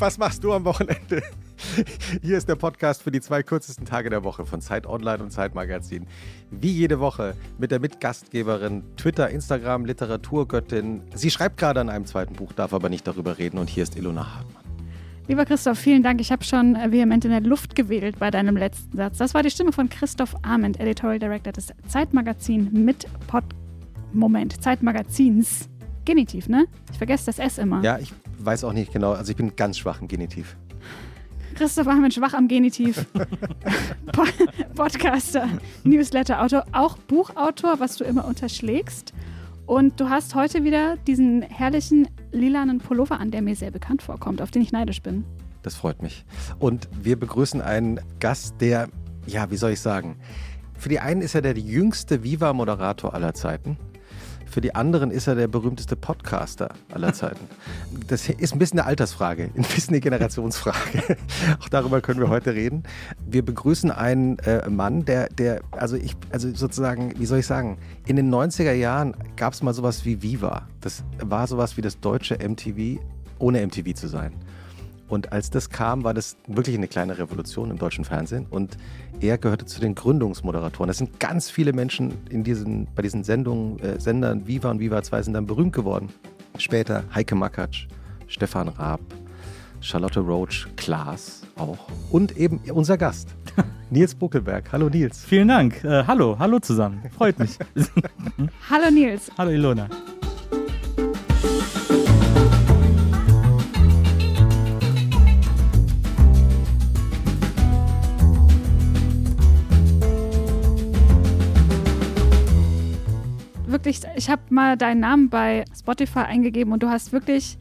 was machst du am Wochenende? Hier ist der Podcast für die zwei kürzesten Tage der Woche von Zeit Online und Zeit Magazin. Wie jede Woche mit der Mitgastgeberin, Twitter, Instagram, Literaturgöttin. Sie schreibt gerade an einem zweiten Buch, darf aber nicht darüber reden. Und hier ist Ilona Hartmann. Lieber Christoph, vielen Dank. Ich habe schon vehement in der Luft gewedelt bei deinem letzten Satz. Das war die Stimme von Christoph Arment, Editorial Director des Zeitmagazin mit Pod. Moment, Zeitmagazins. Genitiv, ne? Ich vergesse das S immer. Ja, ich weiß auch nicht genau. Also ich bin ganz schwach im Genitiv. Christoph Ahmed schwach am Genitiv. Podcaster, Newsletter-Autor, auch Buchautor, was du immer unterschlägst. Und du hast heute wieder diesen herrlichen lilanen Pullover an, der mir sehr bekannt vorkommt, auf den ich neidisch bin. Das freut mich. Und wir begrüßen einen Gast, der, ja, wie soll ich sagen, für die einen ist er der jüngste Viva-Moderator aller Zeiten. Für die anderen ist er der berühmteste Podcaster aller Zeiten. Das ist ein bisschen eine Altersfrage, ein bisschen eine Generationsfrage. Auch darüber können wir heute reden. Wir begrüßen einen äh, Mann, der, der, also ich, also sozusagen, wie soll ich sagen, in den 90er Jahren gab es mal sowas wie Viva. Das war sowas wie das deutsche MTV, ohne MTV zu sein. Und als das kam, war das wirklich eine kleine Revolution im deutschen Fernsehen. Und er gehörte zu den Gründungsmoderatoren. Das sind ganz viele Menschen in diesen, bei diesen Sendungen, äh, Sendern Viva und Viva 2 sind dann berühmt geworden. Später Heike Makatsch, Stefan Raab, Charlotte Roach, Klaas auch. Und eben unser Gast, Nils Buckelberg. Hallo Nils. Vielen Dank. Äh, hallo, hallo zusammen. Freut mich. hallo Nils. Hallo Ilona. Ich habe mal deinen Namen bei Spotify eingegeben und du hast wirklich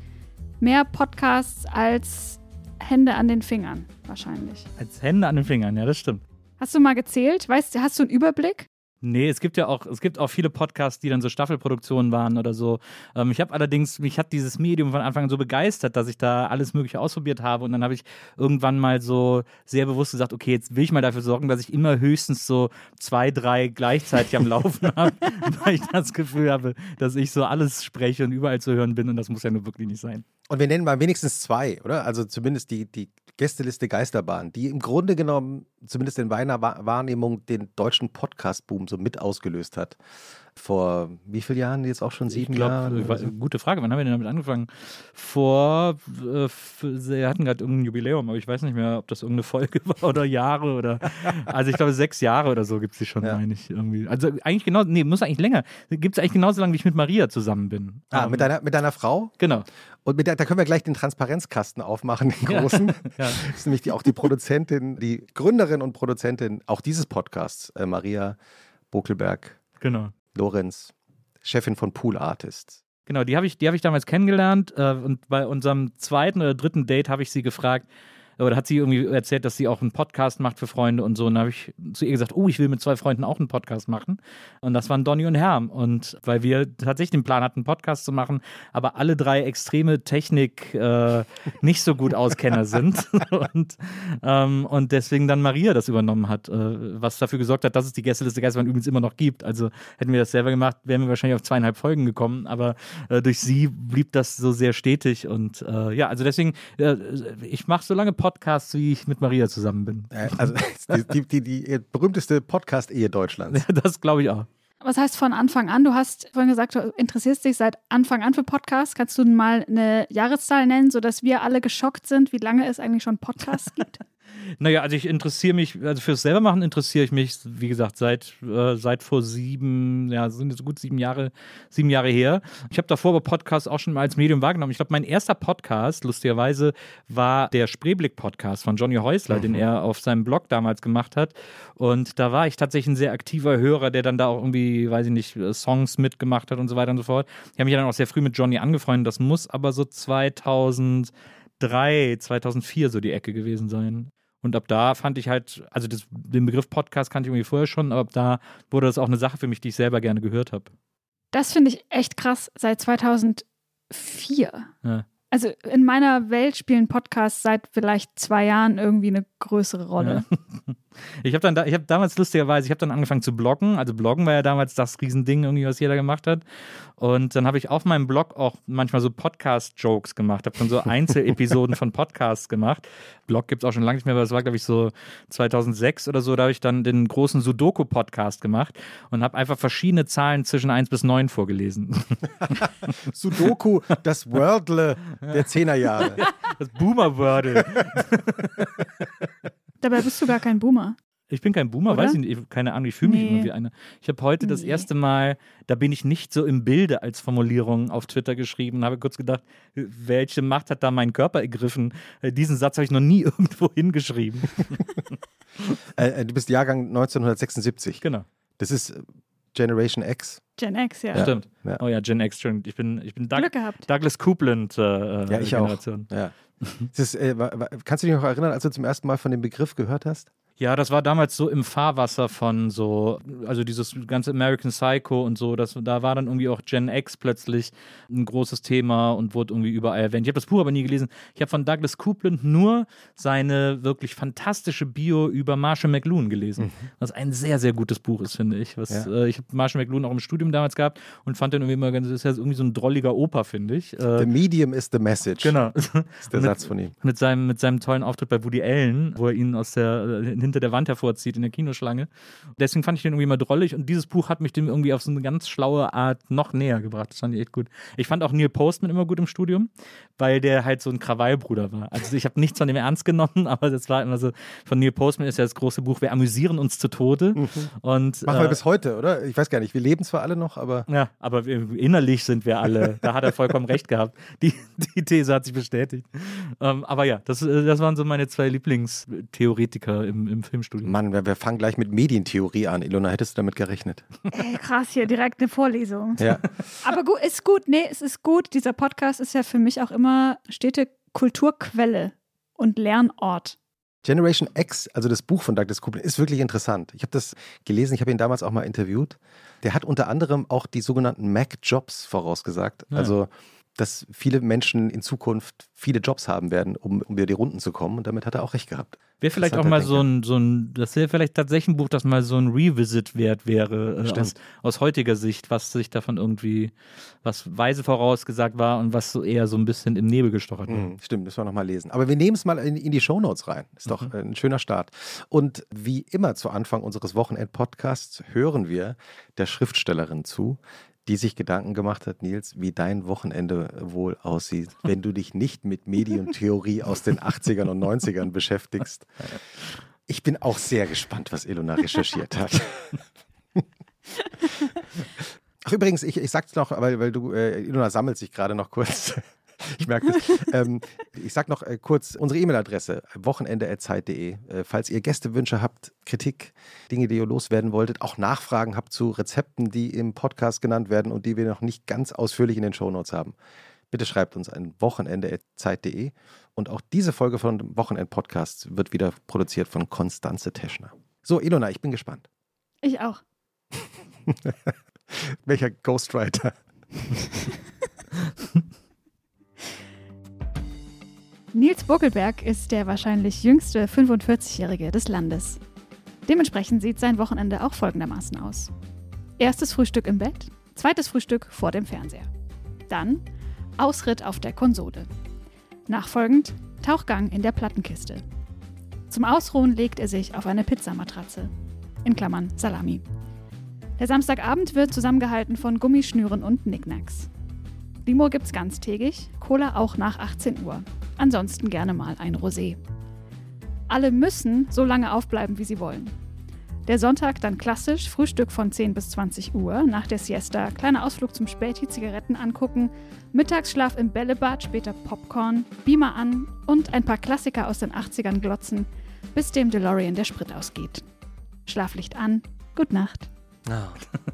mehr Podcasts als Hände an den Fingern, wahrscheinlich. Als Hände an den Fingern, ja, das stimmt. Hast du mal gezählt? Weißt du, hast du einen Überblick? Nee, es gibt ja auch, es gibt auch viele Podcasts, die dann so Staffelproduktionen waren oder so. Ähm, ich habe allerdings, mich hat dieses Medium von Anfang an so begeistert, dass ich da alles Mögliche ausprobiert habe. Und dann habe ich irgendwann mal so sehr bewusst gesagt, okay, jetzt will ich mal dafür sorgen, dass ich immer höchstens so zwei, drei gleichzeitig am Laufen habe, weil ich das Gefühl habe, dass ich so alles spreche und überall zu hören bin. Und das muss ja nur wirklich nicht sein. Und wir nennen mal wenigstens zwei, oder? Also zumindest die, die Gästeliste Geisterbahn, die im Grunde genommen, zumindest in meiner Wahrnehmung, den deutschen Podcast-Boom so mit ausgelöst hat vor wie vielen Jahren? Jetzt auch schon sieben glaub, Jahren? So? Gute Frage. Wann haben wir denn damit angefangen? Vor, äh, wir hatten gerade irgendein Jubiläum, aber ich weiß nicht mehr, ob das irgendeine Folge war oder Jahre oder. Also ich glaube, sechs Jahre oder so gibt es die schon, ja. meine ich. Irgendwie. Also eigentlich genau, nee, muss eigentlich länger. Gibt es eigentlich genauso lange, wie ich mit Maria zusammen bin. Ah, um, mit, deiner, mit deiner Frau? Genau. Und der, da können wir gleich den Transparenzkasten aufmachen, den großen. Ja. ja. Das ist nämlich die, auch die Produzentin, die Gründerin und Produzentin auch dieses Podcasts, äh, Maria Bokelberg. Genau. Lorenz, Chefin von Pool Artists. Genau, die habe ich, hab ich damals kennengelernt äh, und bei unserem zweiten oder dritten Date habe ich sie gefragt, oder hat sie irgendwie erzählt, dass sie auch einen Podcast macht für Freunde und so. Und dann habe ich zu ihr gesagt, oh, ich will mit zwei Freunden auch einen Podcast machen. Und das waren Donny und Herm. Und weil wir tatsächlich den Plan hatten, einen Podcast zu machen, aber alle drei extreme Technik äh, nicht so gut Auskenner sind. und, ähm, und deswegen dann Maria das übernommen hat, äh, was dafür gesorgt hat, dass es die Gästeliste Geisterbahn übrigens immer noch gibt. Also hätten wir das selber gemacht, wären wir wahrscheinlich auf zweieinhalb Folgen gekommen. Aber äh, durch sie blieb das so sehr stetig. Und äh, ja, also deswegen, äh, ich mache so lange Podcasts Podcasts, wie ich mit Maria zusammen bin. Also die, die, die, die berühmteste Podcast-Ehe Deutschlands. Ja, das glaube ich auch. Was heißt von Anfang an? Du hast vorhin gesagt, du interessierst dich seit Anfang an für Podcasts. Kannst du mal eine Jahreszahl nennen, sodass wir alle geschockt sind, wie lange es eigentlich schon Podcasts gibt? Naja, also ich interessiere mich, also fürs selber machen interessiere ich mich, wie gesagt, seit, äh, seit vor sieben, ja, sind jetzt gut sieben Jahre, sieben Jahre her. Ich habe davor aber Podcasts auch schon mal als Medium wahrgenommen. Ich glaube, mein erster Podcast, lustigerweise, war der Spreeblick-Podcast von Johnny Häusler, mhm. den er auf seinem Blog damals gemacht hat. Und da war ich tatsächlich ein sehr aktiver Hörer, der dann da auch irgendwie, weiß ich nicht, Songs mitgemacht hat und so weiter und so fort. Ich habe mich dann auch sehr früh mit Johnny angefreundet. Das muss aber so 2000 2003, 2004 so die Ecke gewesen sein. Und ab da fand ich halt, also das, den Begriff Podcast kannte ich irgendwie vorher schon, aber ab da wurde das auch eine Sache für mich, die ich selber gerne gehört habe. Das finde ich echt krass, seit 2004. Ja. Also in meiner Welt spielen Podcasts seit vielleicht zwei Jahren irgendwie eine größere Rolle. Ja. Ich habe dann, da, ich habe damals lustigerweise, ich habe dann angefangen zu bloggen. Also bloggen war ja damals das Riesending, irgendwie, was jeder gemacht hat. Und dann habe ich auf meinem Blog auch manchmal so Podcast-Jokes gemacht. Habe dann so Einzelepisoden von Podcasts gemacht. Blog gibt es auch schon lange nicht mehr, aber das war, glaube ich, so 2006 oder so. Da habe ich dann den großen Sudoku-Podcast gemacht und habe einfach verschiedene Zahlen zwischen 1 bis 9 vorgelesen. Sudoku, das Wordle der Zehnerjahre. Das Boomer-Wordle. Dabei bist du gar kein Boomer. Ich bin kein Boomer, Oder? weiß ich nicht, ich- keine Ahnung, ich fühle mich Nee. immer wie einer. Ich habe heute das Nee. erste Mal, da bin ich nicht so im Bilde als Formulierung auf Twitter geschrieben, habe kurz gedacht, welche Macht hat da mein Körper ergriffen? Äh, Diesen Satz habe ich noch nie irgendwo hingeschrieben. Äh, äh, du bist Jahrgang 1976. genau, Das ist äh, Generation X. Gen X, ja. Ja. stimmt. Ja. Oh ja, Gen X, stimmt. Ich bin, ich bin Doug, Glück gehabt. Douglas Coupland äh, Ja, ich auch. Generation. Ja. Das ist, äh, kannst du dich noch erinnern, als du zum ersten Mal von dem Begriff gehört hast? Ja, das war damals so im Fahrwasser von so, also dieses ganze American Psycho und so, das, da war dann irgendwie auch Gen X plötzlich ein großes Thema und wurde irgendwie überall erwähnt. Ich habe das Buch aber nie gelesen. Ich habe von Douglas Coupland nur seine wirklich fantastische Bio über Marshall McLuhan gelesen, was ein sehr, sehr gutes Buch ist, finde ich. Was, Ja. äh, ich habe Marshall McLuhan auch im Studium damals gehabt und fand den irgendwie immer ganz, ist ja irgendwie so ein drolliger Opa, finde ich. Äh, The medium is the message. genau. Ist der Mit- Satz von ihm. mit seinem, mit seinem tollen Auftritt bei Woody Allen, wo er ihn aus der, äh, hinter der Wand hervorzieht in der Kinoschlange. Deswegen fand ich den irgendwie mal drollig und dieses Buch hat mich dem irgendwie auf so eine ganz schlaue Art noch näher gebracht. Das fand ich echt gut. Ich fand auch Neil Postman immer gut im Studium, weil der halt so ein Krawallbruder war. Also ich habe nichts von dem ernst genommen, aber das war immer so, von Neil Postman ist ja das große Buch, wir amüsieren uns zu Tode. Und, Machen wir äh, bis heute, oder? Ich weiß gar nicht, wir leben zwar alle noch, aber ja, aber innerlich sind wir alle, da hat er vollkommen recht gehabt. Die, die These hat sich bestätigt. Ähm, aber ja, das, äh, das waren so meine zwei Lieblingstheoretiker im, im Filmstudium. Mann, wir, wir fangen gleich mit Medientheorie an. Ilona, hättest du damit gerechnet? Ey, krass, hier direkt eine Vorlesung. Ja. Aber gut, ist gut. Nee, es ist gut. Dieser Podcast ist ja für mich auch immer stete Kulturquelle und Lernort. Generation X, also das Buch von Douglas Coupland, ist wirklich interessant. Ich habe das gelesen, ich habe ihn damals auch mal interviewt. Der hat unter anderem auch die sogenannten Mac-Jobs vorausgesagt. Ja. Also, dass viele Menschen in Zukunft viele Jobs haben werden, um, um über die Runden zu kommen. Und damit hat er auch recht gehabt. Wäre vielleicht auch mal so ein, so ein, das wäre vielleicht tatsächlich ein Buch, das mal so ein Revisit wert wäre, äh, aus, aus heutiger Sicht, was sich davon irgendwie, was weise vorausgesagt war und was so eher so ein bisschen im Nebel gestochert war. Mhm, stimmt, müssen wir nochmal lesen. Aber wir nehmen es mal in, in die Shownotes rein. Ist doch äh, ein schöner Start. Und wie immer zu Anfang unseres Wochenend-Podcasts hören wir der Schriftstellerin zu, die sich Gedanken gemacht hat, Nils, wie dein Wochenende wohl aussieht, wenn du dich nicht mit Medientheorie aus den 80ern und 90ern beschäftigst. Ich bin auch sehr gespannt, was Ilona recherchiert hat. Ach übrigens, ich, ich sag's noch, weil, weil du, äh, Ilona sammelt sich gerade noch kurz. Ich merke das. ähm, ich sag noch äh, kurz unsere E-Mail-Adresse, wochenende.zeit.de. Äh, falls ihr Gästewünsche habt, Kritik, Dinge, die ihr loswerden wolltet, auch Nachfragen habt zu Rezepten, die im Podcast genannt werden und die wir noch nicht ganz ausführlich in den Shownotes haben. Bitte schreibt uns an wochenende.zeit.de. Und auch diese Folge von Wochenend-Podcasts wird wieder produziert von Konstanze Teschner. So, Ilona, ich bin gespannt. Ich auch. Welcher Ghostwriter? Nils Buckelberg ist der wahrscheinlich jüngste 45-Jährige des Landes. Dementsprechend sieht sein Wochenende auch folgendermaßen aus. Erstes Frühstück im Bett, zweites Frühstück vor dem Fernseher. Dann Ausritt auf der Konsole. Nachfolgend Tauchgang in der Plattenkiste. Zum Ausruhen legt er sich auf eine Pizzamatratze. In Klammern Salami. Der Samstagabend wird zusammengehalten von Gummischnüren und Knickknacks. Limo gibt's ganztägig, Cola auch nach 18 Uhr. Ansonsten gerne mal ein Rosé. Alle müssen so lange aufbleiben, wie sie wollen. Der Sonntag dann klassisch, Frühstück von 10 bis 20 Uhr, nach der Siesta, kleiner Ausflug zum Späti, Zigaretten angucken, Mittagsschlaf im Bällebad, später Popcorn, Beamer an und ein paar Klassiker aus den 80ern glotzen, bis dem DeLorean der Sprit ausgeht. Schlaflicht an, Gute Nacht.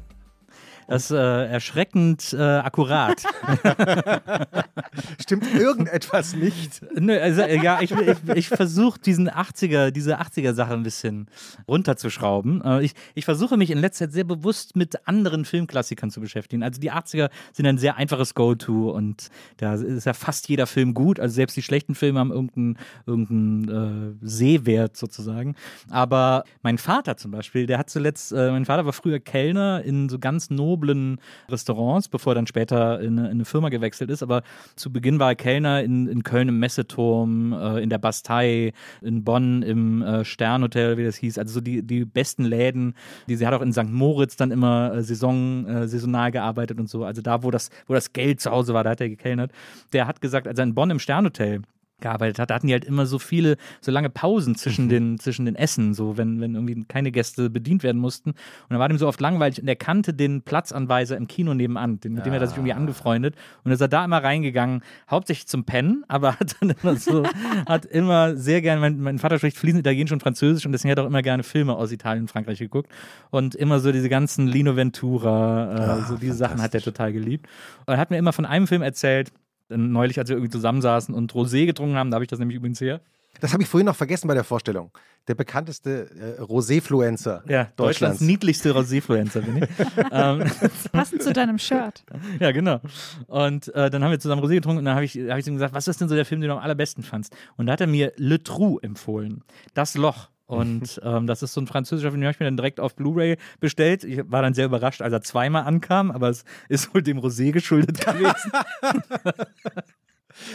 Das ist äh, erschreckend äh, akkurat. Stimmt irgendetwas nicht? Nö, also, äh, ja, ich, ich, ich versuche diesen 80er, diese 80er-Sache ein bisschen runterzuschrauben. Äh, ich, ich versuche mich in letzter Zeit sehr bewusst mit anderen Filmklassikern zu beschäftigen. Also die 80er sind ein sehr einfaches Go-To und da ist ja fast jeder Film gut. Also selbst die schlechten Filme haben irgendeinen irgendein, äh, Sehwert sozusagen. Aber mein Vater zum Beispiel, der hat zuletzt, äh, mein Vater war früher Kellner in so ganz noblen Restaurants, bevor er dann später in eine, in eine Firma gewechselt ist. Aber zu Beginn war er Kellner in, in Köln im Messeturm, äh, in der Bastei, in Bonn im äh, Sternhotel, wie das hieß. Also so die, die besten Läden. Die, sie hat auch in St. Moritz dann immer äh, Saison, äh, saisonal gearbeitet und so. Also da, wo das, wo das Geld zu Hause war, da hat er gekellnert. Der hat gesagt, also in Bonn im Sternhotel, gearbeitet hat, da hatten die halt immer so viele, so lange Pausen zwischen Mhm. den, zwischen den Essen, so wenn, wenn irgendwie keine Gäste bedient werden mussten. Und dann war dem so oft langweilig und er kannte den Platzanweiser im Kino nebenan, den, mit dem hat er sich irgendwie angefreundet. Und ist er da immer reingegangen, hauptsächlich zum Pennen, aber hat dann immer so, hat immer sehr gerne, mein, mein Vater spricht fließend Italienisch und Französisch und deswegen hat er auch immer gerne Filme aus Italien und Frankreich geguckt. Und immer so diese ganzen Lino Ventura, äh, so diese Sachen hat er total geliebt. Und er hat mir immer von einem Film erzählt, neulich, als wir irgendwie zusammensaßen und Rosé getrunken haben, da habe ich das nämlich übrigens her. Das habe ich vorhin noch vergessen bei der Vorstellung. Der bekannteste äh, Rosé-Fluencer Ja, Deutschlands Deutschlands. niedlichste Rosé-Fluencer bin ich. ähm, Passend zu deinem Shirt. ja, genau. Und äh, dann haben wir zusammen Rosé getrunken und dann habe ich, hab ich ihm gesagt, was ist denn so der Film, den du am allerbesten fandst? Und da hat er mir Le Trou empfohlen. Das Loch. Und ähm, das ist so ein französischer Film, den habe ich mir dann direkt auf Blu-ray bestellt. Ich war dann sehr überrascht, als er zweimal ankam, aber es ist wohl dem Rosé geschuldet gewesen.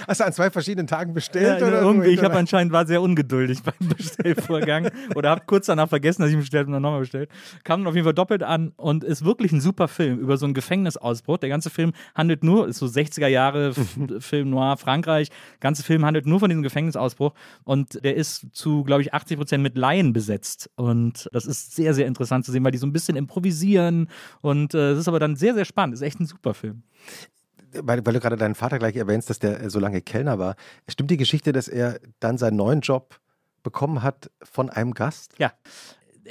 Hast du an zwei verschiedenen Tagen Ja, bestellt? oder irgendwie, ich habe anscheinend war sehr ungeduldig beim Bestellvorgang oder habe kurz danach vergessen, dass ich bestellt und dann nochmal bestellt. Kam auf jeden Fall doppelt an und ist wirklich ein super Film über so einen Gefängnisausbruch. Der ganze Film handelt nur, ist so 60er Jahre Film Noir Frankreich. Der ganze Film handelt nur von diesem Gefängnisausbruch und der ist zu, glaube ich, 80 Prozent mit Laien besetzt. Und das ist sehr, sehr interessant zu sehen, weil die so ein bisschen improvisieren und äh, es ist aber dann sehr, sehr spannend. Ist echt ein super Film. Weil, weil du gerade deinen Vater gleich erwähnst, dass der äh, so lange Kellner war. Stimmt die Geschichte, dass er dann seinen neuen Job bekommen hat von einem Gast? Ja.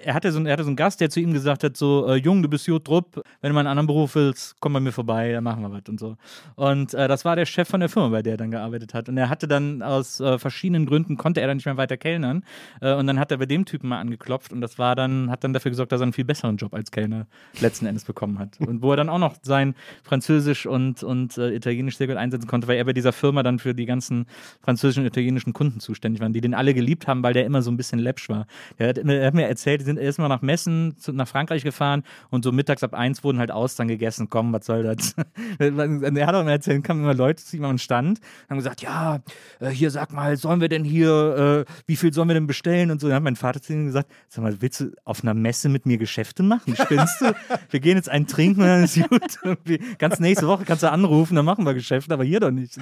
Er hatte, so, einen- er hatte so einen Gast, der zu ihm gesagt hat: So, äh, Jung, du bist gut Trupp, wenn du mal einen anderen Beruf willst, komm bei mir vorbei, dann machen wir was und so. Und äh, das war der Chef von der Firma, bei der er dann gearbeitet hat. Und er hatte dann aus äh, verschiedenen Gründen, konnte er dann nicht mehr weiter kellnern. Äh, und dann hat er bei dem Typen mal angeklopft und das war dann, hat dann dafür gesorgt, dass er einen viel besseren Job als Kellner letzten Endes bekommen hat. Und wo er dann auch noch sein Französisch und, und äh, Italienisch sehr gut einsetzen konnte, weil er bei dieser Firma dann für die ganzen französischen und italienischen Kunden zuständig war, die den alle geliebt haben, weil der immer so ein bisschen läppsch war. Der hat, immer- er hat mir erzählt, sind erstmal nach Messen zu, nach Frankreich gefahren und so mittags ab eins wurden halt Austern gegessen. Komm, was soll das? er hat auch immer erzählt, kamen immer Leute zu ihm am Stand, haben gesagt, ja, äh, hier sag mal, sollen wir denn hier, äh, wie viel sollen wir denn bestellen und so. Dann hat mein Vater zu ihm gesagt, sag mal, willst du auf einer Messe mit mir Geschäfte machen? Spinnst du? Wir gehen jetzt einen trinken und dann ist gut. Ganz nächste Woche kannst du anrufen, dann machen wir Geschäfte, aber hier doch nicht.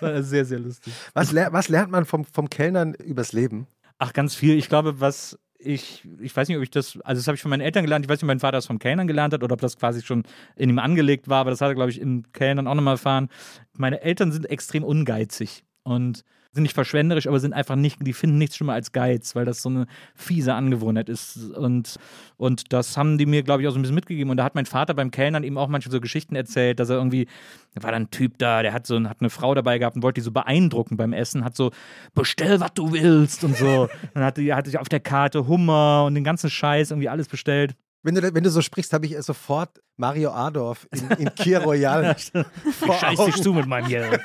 War sehr, sehr lustig. Was, ler was lernt man vom, vom Kellnern übers Leben? Ach, ganz viel. Ich glaube, was ich, ich weiß nicht, ob ich das, also das habe ich von meinen Eltern gelernt. Ich weiß nicht, ob mein Vater das vom Kellnern gelernt hat oder ob das quasi schon in ihm angelegt war, aber das hat er, glaube ich, im Kellnern auch nochmal erfahren. Meine Eltern sind extrem ungeizig und sind nicht verschwenderisch, aber sind einfach nicht, die finden nichts schlimmer als Geiz, weil das so eine fiese Angewohnheit ist. Und, und das haben die mir, glaube ich, auch so ein bisschen mitgegeben. Und da hat mein Vater beim Kellnern eben auch manchmal so Geschichten erzählt, dass er irgendwie, da war dann ein Typ da, der hat so hat eine Frau dabei gehabt und wollte die so beeindrucken beim Essen, hat so, bestell, was du willst und so. Dann hatte, hatte sich auf der Karte Hummer und den ganzen Scheiß irgendwie alles bestellt. Wenn du, wenn du so sprichst, habe ich sofort Mario Adorf in, in Kier Royal Scheiß dich zu mit meinem Geld.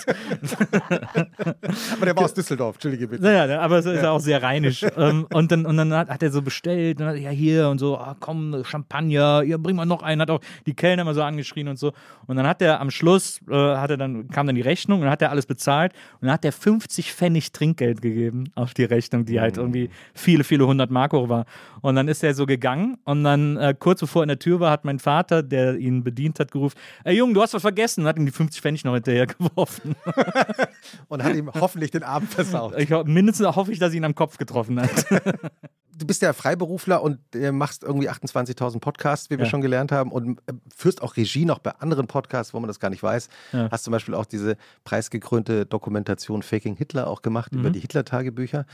Aber der war aus Düsseldorf, entschuldige bitte. Naja, ne, aber es ist ja auch sehr rheinisch. ähm, und dann, und dann hat, hat er so bestellt, und hat, ja hier und so, ah, komm, Champagner, ja, bring mal noch einen, hat auch die Kellner mal so angeschrien und so. Und dann hat er am Schluss, äh, hat er dann, kam dann die Rechnung und dann hat er alles bezahlt und dann hat er 50 Pfennig Trinkgeld gegeben auf die Rechnung, die halt irgendwie viele, viele hundert Mark hoch war. Und dann ist er so gegangen und dann äh, kurz bevor er in der Tür war, hat mein Vater, der ihn bedient hat, gerufen, ey Junge, du hast was vergessen und hat ihm die 50 Pfennig noch hinterher geworfen. Und hat ihm hoffentlich den Abend versaut. Ich, mindestens hoffe ich, dass er ihn am Kopf getroffen hat. Du bist ja Freiberufler und äh, machst irgendwie 28.000 Podcasts, wie wir Ja. schon gelernt haben, und äh, führst auch Regie noch bei anderen Podcasts, wo man das gar nicht weiß. Ja. Hast zum Beispiel auch diese preisgekrönte Dokumentation Faking Hitler auch gemacht Mhm. über die Hitler-Tagebücher.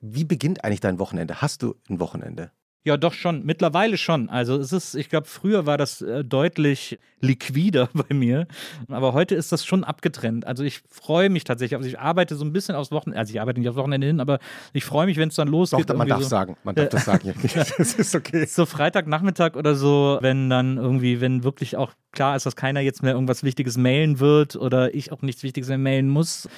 Wie beginnt eigentlich dein Wochenende? Hast du ein Wochenende? Ja, doch schon. Mittlerweile schon. Also es ist, ich glaube, früher war das äh, deutlich liquider bei mir. Aber heute ist das schon abgetrennt. Also ich freue mich tatsächlich. Also ich arbeite so ein bisschen aufs Wochenende. Also ich arbeite nicht aufs Wochenende hin, aber ich freue mich, wenn es dann losgeht. Doch, man darf so, sagen. Man darf das sagen. das ist okay. So Freitagnachmittag oder so, wenn dann irgendwie, wenn wirklich auch klar ist, dass keiner jetzt mehr irgendwas Wichtiges mailen wird oder ich auch nichts Wichtiges mehr mailen muss,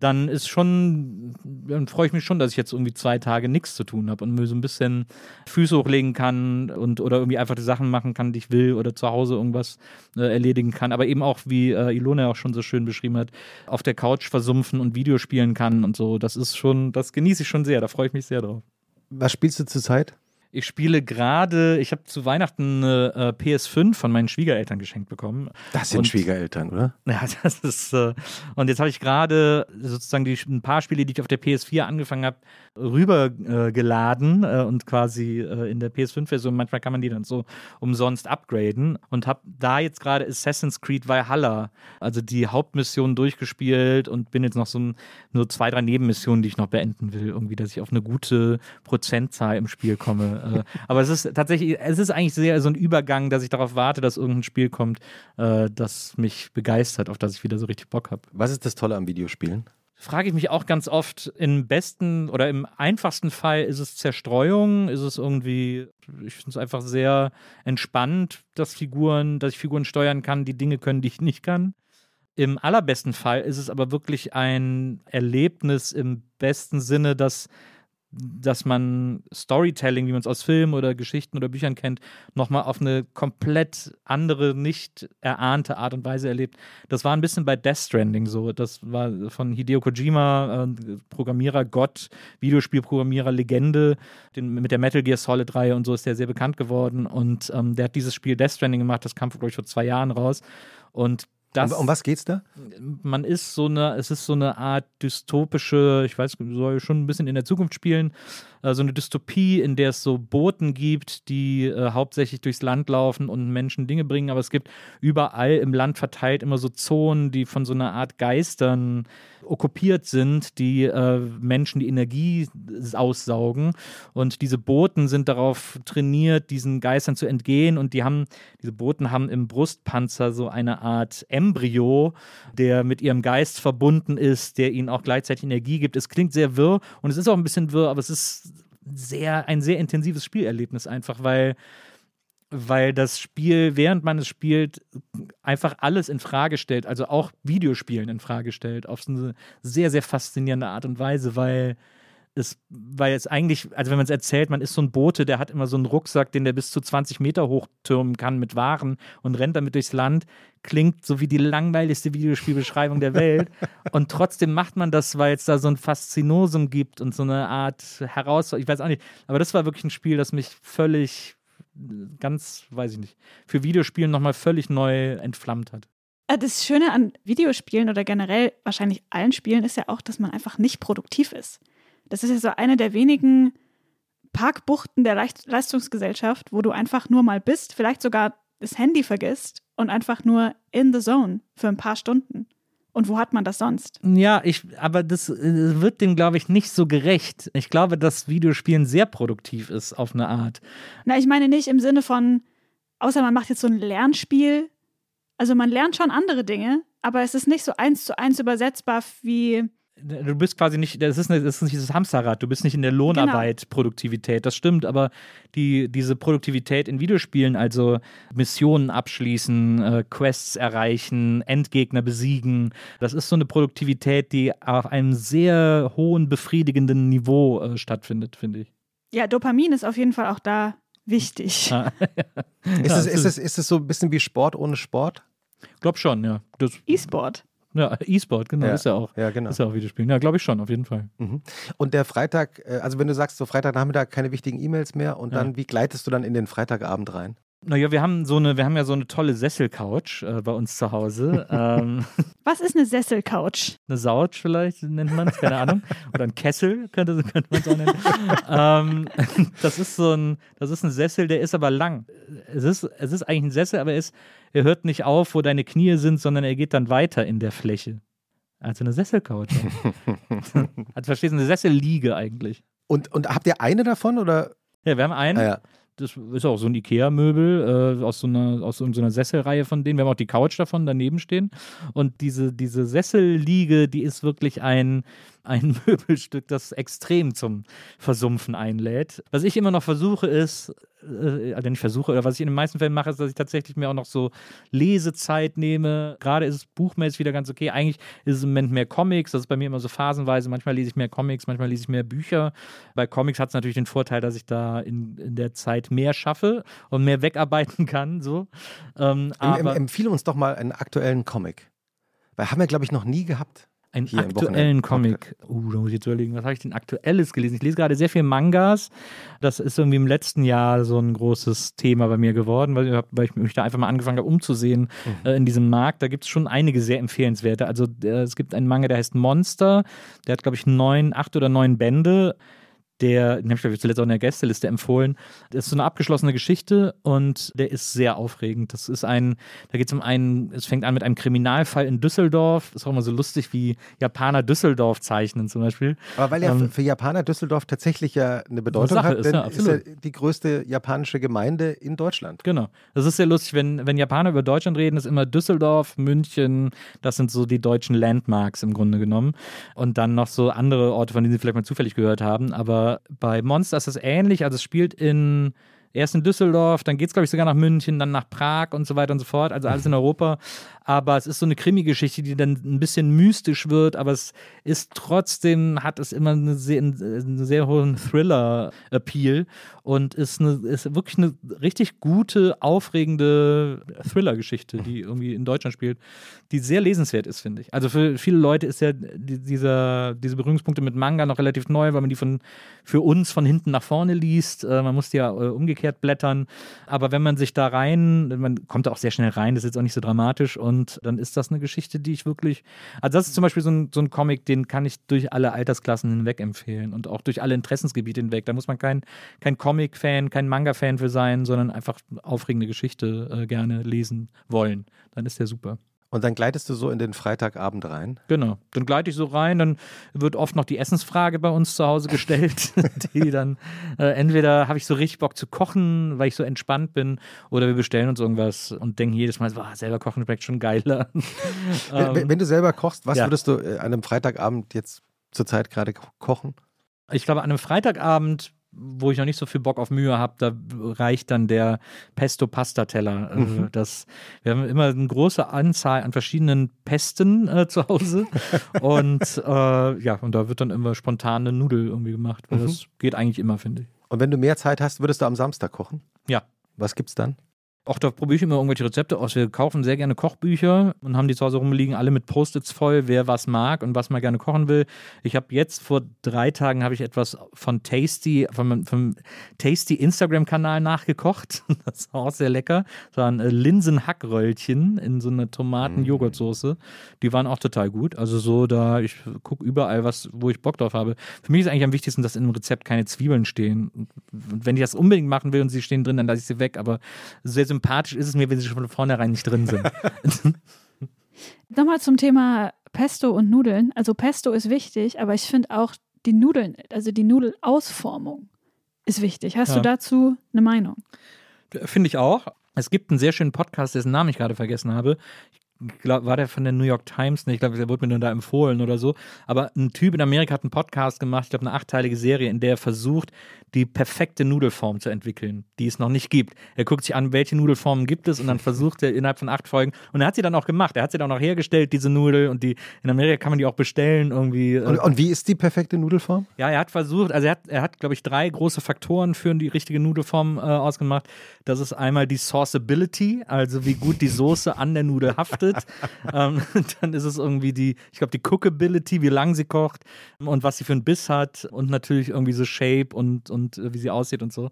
dann ist schon, dann freue ich mich schon, dass ich jetzt irgendwie zwei Tage nichts zu tun habe und mir so ein bisschen Füße hochlegen kann und oder irgendwie einfach die Sachen machen kann, die ich will oder zu Hause irgendwas äh, erledigen kann. Aber eben auch, wie äh, Ilona auch schon so schön beschrieben hat, auf der Couch versumpfen und Videospielen kann und so. Das ist schon, das genieße ich schon sehr. Da freue ich mich sehr drauf. Was spielst du zurzeit? Ich spiele gerade, ich habe zu Weihnachten eine äh, PS5 von meinen Schwiegereltern geschenkt bekommen. Das sind und, Schwiegereltern, oder? Ja, das ist. Äh, und jetzt habe ich gerade sozusagen die, ein paar Spiele, die ich auf der PS4 angefangen habe, rübergeladen äh, äh, und quasi äh, in der PS5-Version, manchmal kann man die dann so umsonst upgraden und habe da jetzt gerade Assassin's Creed Valhalla, also die Hauptmission durchgespielt und bin jetzt noch so ein, nur zwei, drei Nebenmissionen, die ich noch beenden will, irgendwie, dass ich auf eine gute Prozentzahl im Spiel komme. Äh, aber es ist tatsächlich, es ist eigentlich sehr so ein Übergang, dass ich darauf warte, dass irgendein Spiel kommt, äh, das mich begeistert, auf das ich wieder so richtig Bock habe. Was ist das Tolle am Videospielen? frage ich mich auch ganz oft, im besten oder im einfachsten Fall ist es Zerstreuung, ist es irgendwie, ich finde es einfach sehr entspannt, dass Figuren, dass ich Figuren steuern kann, die Dinge können, die ich nicht kann. Im allerbesten Fall ist es aber wirklich ein Erlebnis im besten Sinne, dass dass man Storytelling, wie man es aus Filmen oder Geschichten oder Büchern kennt, nochmal auf eine komplett andere, nicht erahnte Art und Weise erlebt. Das war ein bisschen bei Death Stranding so. Das war von Hideo Kojima, äh, Programmierer Gott, Videospielprogrammierer Legende. Den, mit der Metal Gear Solid 3 und so ist der sehr bekannt geworden. Und ähm, der hat dieses Spiel Death Stranding gemacht. Das kam, glaube ich, vor zwei Jahren raus. Und das, um, um, was geht's da? Man ist so eine, es ist so eine Art dystopische, ich weiß, soll schon ein bisschen in der Zukunft spielen, äh, so eine Dystopie, in der es so Booten gibt, die äh, hauptsächlich durchs Land laufen und Menschen Dinge bringen, aber es gibt überall im Land verteilt immer so Zonen, die von so einer Art Geistern okkupiert sind, die äh, Menschen die Energie aussaugen. Und diese Boten sind darauf trainiert, diesen Geistern zu entgehen. Und die haben, diese Boten haben im Brustpanzer so eine Art Embryo, der mit ihrem Geist verbunden ist, der ihnen auch gleichzeitig Energie gibt. Es klingt sehr wirr und es ist auch ein bisschen wirr, aber es ist sehr, ein sehr intensives Spielerlebnis einfach, weil weil das Spiel, während man es spielt, einfach alles in Frage stellt, also auch Videospielen in Frage stellt, auf eine sehr, sehr faszinierende Art und Weise, weil es, weil es eigentlich, also wenn man es erzählt, man ist so ein Bote, der hat immer so einen Rucksack, den der bis zu 20 Meter hochtürmen kann mit Waren und rennt damit durchs Land, klingt so wie die langweiligste Videospielbeschreibung der Welt. und trotzdem macht man das, weil es da so ein Faszinosum gibt und so eine Art Herausforderung, ich weiß auch nicht, aber das war wirklich ein Spiel, das mich völlig ganz, weiß ich nicht, für Videospielen nochmal völlig neu entflammt hat. Äh, das Schöne an Videospielen oder generell wahrscheinlich allen Spielen ist ja auch, dass man einfach nicht produktiv ist. Das ist ja so eine der wenigen Parkbuchten der Leistungsgesellschaft, wo du einfach nur mal bist, vielleicht sogar das Handy vergisst und einfach nur in the zone für ein paar Stunden. Und wo hat man das sonst? Ja, ich, aber das äh, wird dem, glaube ich, nicht so gerecht. Ich glaube, dass Videospielen sehr produktiv ist auf eine Art. Na, ich meine nicht im Sinne von, außer man macht jetzt so ein Lernspiel. Also man lernt schon andere Dinge, aber es ist nicht so eins zu eins übersetzbar wie Du bist quasi nicht, das ist, eine, das ist nicht das Hamsterrad, du bist nicht in der Lohnarbeit, genau. Produktivität, das stimmt, aber die, diese Produktivität in Videospielen, also Missionen abschließen, äh, Quests erreichen, Endgegner besiegen, das ist so eine Produktivität, die auf einem sehr hohen, befriedigenden Niveau äh, stattfindet, finde ich. Ja, Dopamin ist auf jeden Fall auch da wichtig. Ah, ist, es, ist, es, ist es so ein bisschen wie Sport ohne Sport? Ich glaube schon, ja. E-Sport. Ja, E-Sport, genau, ja. ist ja auch. Ja, genau. Ist ja auch Videospielen. Ja, glaube ich schon, auf jeden Fall. Mhm. Und der Freitag, äh, also wenn du sagst, so Freitagnachmittag keine wichtigen E-Mails mehr und dann, wie gleitest du dann in den Freitagabend rein? Naja, wir haben so eine, wir haben ja so eine tolle Sesselcouch äh, bei uns zu Hause. ähm, Was ist eine Sesselcouch? Eine Sauch vielleicht nennt man es, keine Ahnung. Oder ein Kessel könnte, könnte man es auch nennen. ähm, das ist so ein, das ist ein Sessel, der ist aber lang. Es ist, es ist eigentlich ein Sessel, aber er, ist, er hört nicht auf, wo deine Knie sind, sondern er geht dann weiter in der Fläche. Also eine Sesselcouch. also verstehst du, eine Sesselliege eigentlich. Und, und habt ihr eine davon oder? Ja, wir haben einen. Ah, ja. Das ist auch so ein Ikea-Möbel äh, aus so einer, aus so einer Sesselreihe von denen. Wir haben auch die Couch davon daneben stehen. Und diese, diese Sesselliege, die ist wirklich ein, ein Möbelstück, das extrem zum Versumpfen einlädt. Was ich immer noch versuche, ist, äh, also nicht versuche, oder was ich in den meisten Fällen mache, ist, dass ich tatsächlich mir auch noch so Lesezeit nehme. Gerade ist es buchmäßig wieder ganz okay. Eigentlich ist es im Moment mehr Comics. Das ist bei mir immer so phasenweise. Manchmal lese ich mehr Comics, manchmal lese ich mehr Bücher. Bei Comics hat es natürlich den Vorteil, dass ich da in, in der Zeit mehr schaffe und mehr wegarbeiten kann. So. Ähm, aber Empfehle uns doch mal einen aktuellen Comic. Weil haben wir, glaube ich, noch nie gehabt. Einen aktuellen Comic. Uh, da muss ich jetzt überlegen, was habe ich denn aktuelles gelesen? Ich lese gerade sehr viel Mangas. Das ist irgendwie im letzten Jahr so ein großes Thema bei mir geworden, weil, weil ich mich da einfach mal angefangen habe umzusehen mhm. äh, in diesem Markt. Da gibt es schon einige sehr empfehlenswerte. Also äh, es gibt einen Manga, der heißt Monster. Der hat, glaube ich, neun, acht oder neun Bände der, den habe ich glaube ich zuletzt auch in der Gästeliste empfohlen. Das ist so eine abgeschlossene Geschichte und der ist sehr aufregend. Das ist ein, da geht es um einen, es fängt an mit einem Kriminalfall in Düsseldorf. Das ist auch immer so lustig, wie Japaner Düsseldorf zeichnen zum Beispiel. Aber weil ja ähm, für Japaner Düsseldorf tatsächlich ja eine Bedeutung eine hat, ist, ja, ist ja die größte japanische Gemeinde in Deutschland. Genau. Das ist sehr lustig, wenn, wenn Japaner über Deutschland reden, ist immer Düsseldorf, München, das sind so die deutschen Landmarks im Grunde genommen. Und dann noch so andere Orte, von denen sie vielleicht mal zufällig gehört haben, aber bei Monster ist es ähnlich. Also es spielt in erst in Düsseldorf, dann geht es, glaube ich, sogar nach München, dann nach Prag und so weiter und so fort. Also alles in Europa aber es ist so eine Krimi-Geschichte, die dann ein bisschen mystisch wird, aber es ist trotzdem, hat es immer eine sehr, einen sehr hohen Thriller-Appeal und ist, eine, ist wirklich eine richtig gute, aufregende Thriller-Geschichte, die irgendwie in Deutschland spielt, die sehr lesenswert ist, finde ich. Also für viele Leute ist ja dieser, diese Berührungspunkte mit Manga noch relativ neu, weil man die von, für uns von hinten nach vorne liest. Äh, man muss die ja äh, umgekehrt blättern. Aber wenn man sich da rein, man kommt da auch sehr schnell rein, das ist jetzt auch nicht so dramatisch und und dann ist das eine Geschichte, die ich wirklich. Also, das ist zum Beispiel so ein, so ein Comic, den kann ich durch alle Altersklassen hinweg empfehlen und auch durch alle Interessensgebiete hinweg. Da muss man kein, kein Comic-Fan, kein Manga-Fan für sein, sondern einfach aufregende Geschichte äh, gerne lesen wollen. Dann ist der super. Und dann gleitest du so in den Freitagabend rein? Genau. Dann gleite ich so rein, dann wird oft noch die Essensfrage bei uns zu Hause gestellt, die dann äh, entweder habe ich so richtig Bock zu kochen, weil ich so entspannt bin, oder wir bestellen uns irgendwas und denken jedes Mal, wow, selber kochen schmeckt schon geiler. wenn, wenn, ähm, du selber kochst, was ja. würdest du äh, an einem Freitagabend jetzt zurzeit gerade kochen? Ich glaube, an einem Freitagabend wo ich noch nicht so viel Bock auf Mühe habe, da reicht dann der Pesto-Pasta-Teller. Äh, mhm. Das, wir haben immer eine große Anzahl an verschiedenen Pesten äh, zu Hause. und äh, ja, und da wird dann immer spontane Nudel irgendwie gemacht. Mhm. Das geht eigentlich immer, finde ich. Und wenn du mehr Zeit hast, würdest du am Samstag kochen? Ja. Was gibt's dann? Auch da probiere ich immer irgendwelche Rezepte aus. Wir kaufen sehr gerne Kochbücher und haben die zu Hause rumliegen, alle mit Post-its voll, wer was mag und was man gerne kochen will. Ich habe jetzt vor drei Tagen habe ich etwas von Tasty, vom, vom Tasty Instagram-Kanal nachgekocht. Das war auch sehr lecker. Das waren äh, Linsenhackröllchen in so einer Tomaten-Joghurtsoße. Die waren auch total gut. Also so, da ich gucke überall was, wo ich Bock drauf habe. Für mich ist eigentlich am wichtigsten, dass in einem Rezept keine Zwiebeln stehen. Und wenn ich das unbedingt machen will und sie stehen drin, dann lasse ich sie weg. Aber sehr sympathisch ist es mir, wenn sie schon von vornherein nicht drin sind. Nochmal zum Thema Pesto und Nudeln. Also Pesto ist wichtig, aber ich finde auch die Nudeln, also die Nudelausformung ist wichtig. Hast ja. du dazu eine Meinung? Finde ich auch. Es gibt einen sehr schönen Podcast, dessen Namen ich gerade vergessen habe. Ich glaub, war der von der New York Times? Ne, ich glaube, der wurde mir nur da empfohlen oder so. Aber ein Typ in Amerika hat einen Podcast gemacht, ich glaube, eine achteilige Serie, in der er versucht, die perfekte Nudelform zu entwickeln, die es noch nicht gibt. Er guckt sich an, welche Nudelformen gibt es und dann versucht er innerhalb von acht Folgen. Und er hat sie dann auch gemacht. Er hat sie dann auch hergestellt, diese Nudel. Und die in Amerika kann man die auch bestellen irgendwie. Und, und wie ist die perfekte Nudelform? Ja, er hat versucht, also er hat, er hat glaube ich, drei große Faktoren für die richtige Nudelform äh, ausgemacht. Das ist einmal die Sauceability, also wie gut die Soße an der Nudel haftet. ähm, dann ist es irgendwie die, ich glaube, die Cookability, wie lang sie kocht und was sie für einen Biss hat und natürlich irgendwie so Shape und, und äh, wie sie aussieht und so.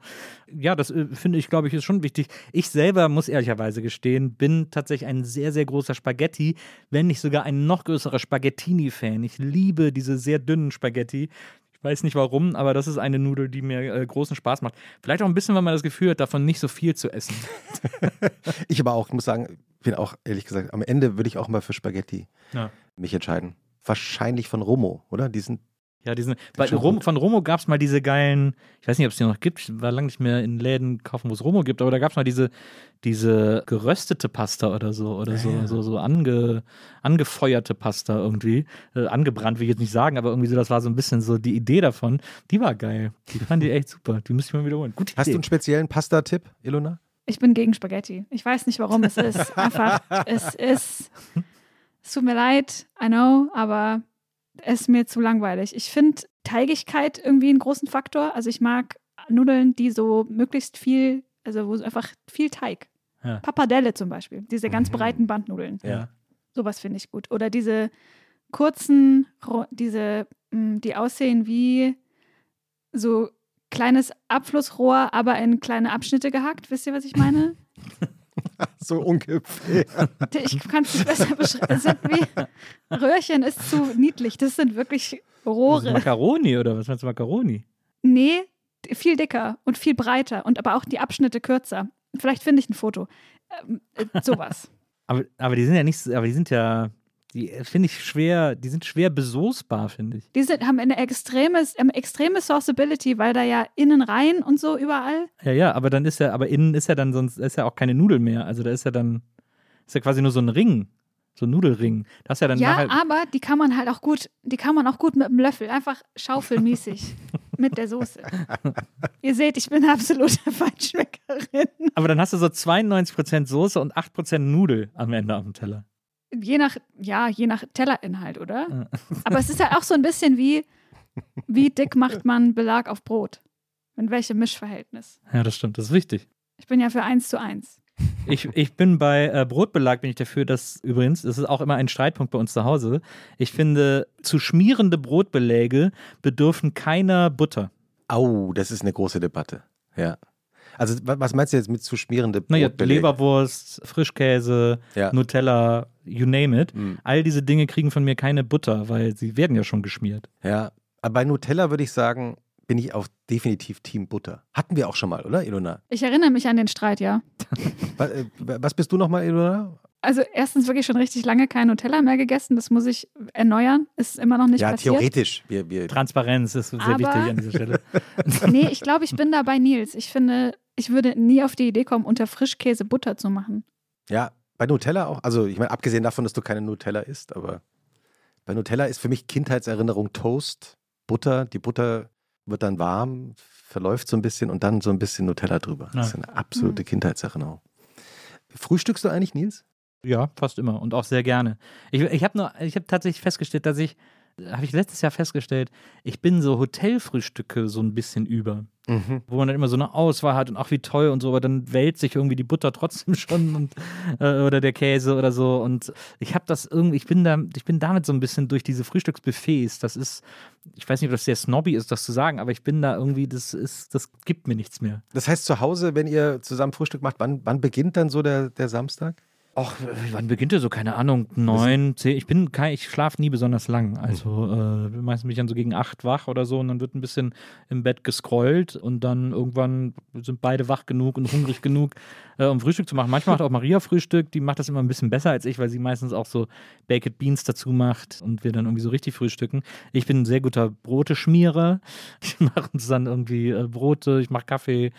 Ja, das äh, finde ich, glaube ich, ist schon wichtig. Ich selber muss ehrlicherweise gestehen, bin tatsächlich ein sehr, sehr großer Spaghetti, wenn nicht sogar ein noch größerer Spaghettini-Fan. Ich liebe diese sehr dünnen Spaghetti. Ich weiß nicht warum, aber das ist eine Nudel, die mir äh, großen Spaß macht. Vielleicht auch ein bisschen, weil man das Gefühl hat, davon nicht so viel zu essen. ich aber auch, muss sagen, bin auch ehrlich gesagt, am Ende würde ich auch mal für Spaghetti ja. mich entscheiden. Wahrscheinlich von Romo, oder? Die sind Ja, diesen, bei Rom, von Romo gab es mal diese geilen, ich weiß nicht, ob es die noch gibt, war lange nicht mehr in Läden kaufen, wo es Romo gibt, aber da gab es mal diese, diese geröstete Pasta oder so, oder so, ja. so, so ange, angefeuerte Pasta irgendwie. Äh, angebrannt, will ich jetzt nicht sagen, aber irgendwie so, das war so ein bisschen so die Idee davon. Die war geil. Die fand ich echt super. Die müsste ich mal wiederholen. Gute Hast du Idee. einen speziellen Pasta-Tipp, Ilona? Ich bin gegen Spaghetti. Ich weiß nicht warum. Es ist einfach, es ist, es tut mir leid, I know, aber es ist mir zu langweilig. Ich finde Teigigkeit irgendwie einen großen Faktor. Also ich mag Nudeln, die so möglichst viel, also wo einfach viel Teig. Ja. Pappardelle zum Beispiel, diese ganz Mhm. breiten Bandnudeln. ja. Sowas finde ich gut. Oder diese kurzen, diese, mh, die aussehen wie so kleines Abflussrohr, aber in kleine Abschnitte gehackt. Wisst ihr, was ich meine? So ungefähr. Ich kann es nicht besser beschreiben. Es sind wie Röhrchen ist zu niedlich. Das sind wirklich Rohre. Macaroni oder was meinst du, Macaroni? Nee, viel dicker und viel breiter und aber auch die Abschnitte kürzer. Vielleicht finde ich ein Foto. Ähm, äh, sowas. Aber, aber die sind ja nicht, aber die sind ja, die finde ich schwer, die sind schwer besoßbar, finde ich. Die sind, haben eine extreme, extreme Sauceability, weil da ja innen rein und so überall. Ja, ja, aber dann ist ja, aber innen ist ja dann sonst, ist ja auch keine Nudel mehr. Also da ist ja dann, ist ja quasi nur so ein Ring. So ein Nudelring. Das ja dann Ja, aber die kann man halt auch gut, die kann man auch gut mit einem Löffel, einfach schaufelmäßig mit der Soße. Ihr seht, ich bin eine absolute Feinschmeckerin. aber dann hast du so 92% Soße und 8% Nudel am Ende auf dem Teller. Je nach, ja, je nach Tellerinhalt, oder? Aber es ist halt auch so ein bisschen wie, wie dick macht man Belag auf Brot? In welchem Mischverhältnis? Ja, das stimmt, das ist wichtig. Ich bin ja für eins zu eins. Ich, ich bin bei äh, Brotbelag, bin ich dafür, dass übrigens, das ist auch immer ein Streitpunkt bei uns zu Hause. Ich finde, zu schmierende Brotbeläge bedürfen keiner Butter. Au, das ist eine große Debatte. Ja. Also, wa- was meinst du jetzt mit zu schmierende Naja, Brotbeläge? Leberwurst, Frischkäse, Ja. Nutella, you name it. Mhm. All diese Dinge kriegen von mir keine Butter, weil sie werden ja schon geschmiert. Ja. Aber bei Nutella würde ich sagen, bin ich auch definitiv Team Butter. Hatten wir auch schon mal, oder, Ilona? Ich erinnere mich an den Streit, ja. Was, äh, was bist du nochmal, Ilona? Also erstens wirklich schon richtig lange kein Nutella mehr gegessen. Das muss ich erneuern. Ist immer noch nicht ja, passiert. theoretisch. Wir, wir, Transparenz ist sehr Aber- wichtig an dieser Stelle. Nee, ich glaube, ich bin da bei Nils. Ich finde, ich würde nie auf die Idee kommen, unter Frischkäse Butter zu machen. ja, bei Nutella auch. Also, ich meine, abgesehen davon, dass du keine Nutella isst, aber bei Nutella ist für mich Kindheitserinnerung Toast, Butter. Die Butter wird dann warm, verläuft so ein bisschen und dann so ein bisschen Nutella drüber. Das ist eine absolute Mhm. Kindheitserinnerung. Frühstückst du eigentlich, Nils? Ja, fast immer und auch sehr gerne. Ich, ich habe nur, ich habe tatsächlich festgestellt, dass ich, habe ich letztes Jahr festgestellt, ich bin so Hotelfrühstücke so ein bisschen über. Mhm. wo man dann immer so eine Auswahl hat und auch wie toll und so, aber dann wälzt sich irgendwie die Butter trotzdem schon und, äh, oder der Käse oder so. Und ich habe das irgendwie, ich bin da, ich bin damit so ein bisschen durch diese Frühstücksbuffets. Das ist, ich weiß nicht, ob das sehr snobby ist, das zu sagen, aber ich bin da irgendwie, das ist, das gibt mir nichts mehr. Das heißt, zu Hause, wenn ihr zusammen Frühstück macht, wann, wann beginnt dann so der, der Samstag? Ach, wann beginnt der so? Keine Ahnung, neun, zehn. Ich bin kein, ich schlafe nie besonders lang. Also äh, meistens bin ich dann so gegen acht wach oder so und dann wird ein bisschen im Bett gescrollt und dann irgendwann sind beide wach genug und hungrig genug, äh, um Frühstück zu machen. Manchmal macht auch Maria Frühstück, die macht das immer ein bisschen besser als ich, weil sie meistens auch so Baked Beans dazu macht und wir dann irgendwie so richtig frühstücken. Ich bin ein sehr guter Broteschmierer. Ich mache uns dann irgendwie äh, Brote, ich mache Kaffee, äh,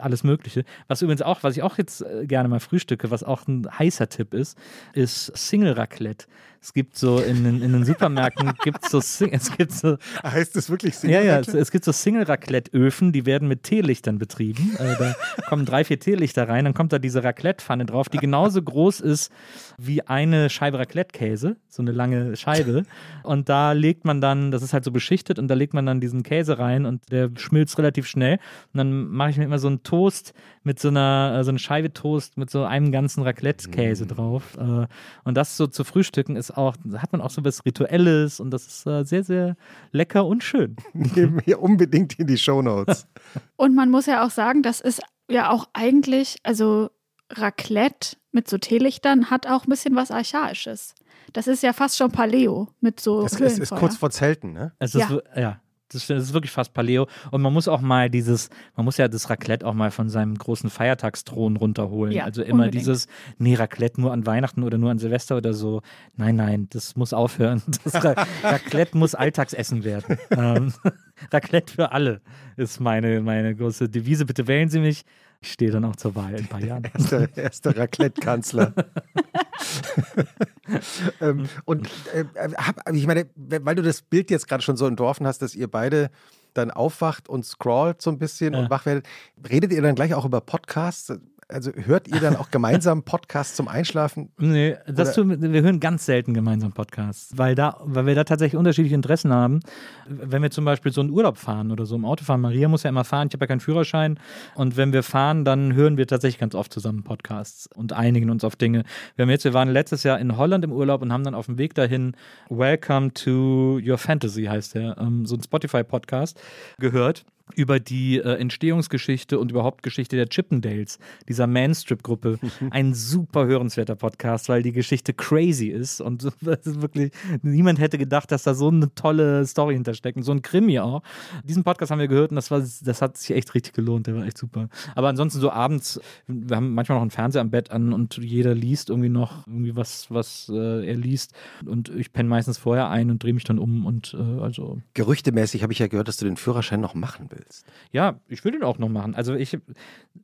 alles Mögliche. Was übrigens auch, was ich auch jetzt äh, gerne mal frühstücke, was auch ein heißer Tipp ist, ist Single Raclette. Es gibt so in, den- in den Supermärkten gibt so Sing- es gibt so Heißt es wirklich ja, ja, es, es gibt so Single-Raclette-Öfen, die werden mit Teelichtern betrieben. Äh, da kommen drei, vier Teelichter rein, dann kommt da diese Raclette-Pfanne drauf, die genauso groß ist wie eine Scheibe Raclette-Käse, so eine lange Scheibe. Und da legt man dann, das ist halt so beschichtet, und da legt man dann diesen Käse rein und der schmilzt relativ schnell. Und dann mache ich mir immer so einen Toast mit so einer, äh, so eine Scheibe Toast mit so einem ganzen Raclette-Käse drauf. Äh, und das so zu frühstücken ist auch, da hat man auch so was Rituelles und das ist äh, sehr, sehr lecker und schön. Nehmen wir unbedingt in die Shownotes. Und man muss ja auch sagen, das ist ja auch eigentlich, also Raclette mit so Teelichtern hat auch ein bisschen was Archaisches. Das ist ja fast schon Paleo mit so Das ist, ist kurz vor Zelten, ne? Es ist, Ja. ja. Das, das ist wirklich fast Paleo. Und man muss auch mal dieses, man muss ja das Raclette auch mal von seinem großen Feiertagsthron runterholen. Ja, also immer unbedingt. dieses, nee, Raclette nur an Weihnachten oder nur an Silvester oder so. Nein, nein, das muss aufhören. Das Ra Raclette muss Alltagsessen werden. ähm, Raclette für alle ist meine, meine große Devise. Bitte wählen Sie mich. Ich stehe dann auch zur Wahl in ein paar Jahren. Erster, erster Raclette-Kanzler. ähm, und äh, hab, ich meine, weil du das Bild jetzt gerade schon so entworfen hast, dass ihr beide dann aufwacht und scrollt so ein bisschen Ja. und wach werdet, redet ihr dann gleich auch über Podcasts? Also hört ihr dann auch gemeinsam Podcasts zum Einschlafen? Nee, das tun, wir wir hören ganz selten gemeinsam Podcasts, weil, da, weil wir da tatsächlich unterschiedliche Interessen haben. Wenn wir zum Beispiel so einen Urlaub fahren oder so im Auto fahren, Maria muss ja immer fahren, ich habe ja keinen Führerschein. Und wenn wir fahren, dann hören wir tatsächlich ganz oft zusammen Podcasts und einigen uns auf Dinge. Wir, haben jetzt, wir waren letztes Jahr in Holland im Urlaub und haben dann auf dem Weg dahin Welcome to Your Fantasy heißt der, ähm, so ein Spotify-Podcast gehört über die äh, Entstehungsgeschichte und überhaupt Geschichte der Chippendales, dieser Manstrip-Gruppe. Ein super hörenswerter Podcast, weil die Geschichte crazy ist und ist wirklich, niemand hätte gedacht, dass da so eine tolle Story hintersteckt und so ein Krimi auch. Diesen Podcast haben wir gehört und das, war, das hat sich echt richtig gelohnt, der war echt super. Aber ansonsten so abends, wir haben manchmal noch einen Fernseher am Bett an und jeder liest irgendwie noch irgendwie was, was äh, er liest und ich penne meistens vorher ein und drehe mich dann um und äh, also Gerüchtemäßig habe ich ja gehört, dass du den Führerschein noch machen willst. ja, ich will den auch noch machen. Also ich,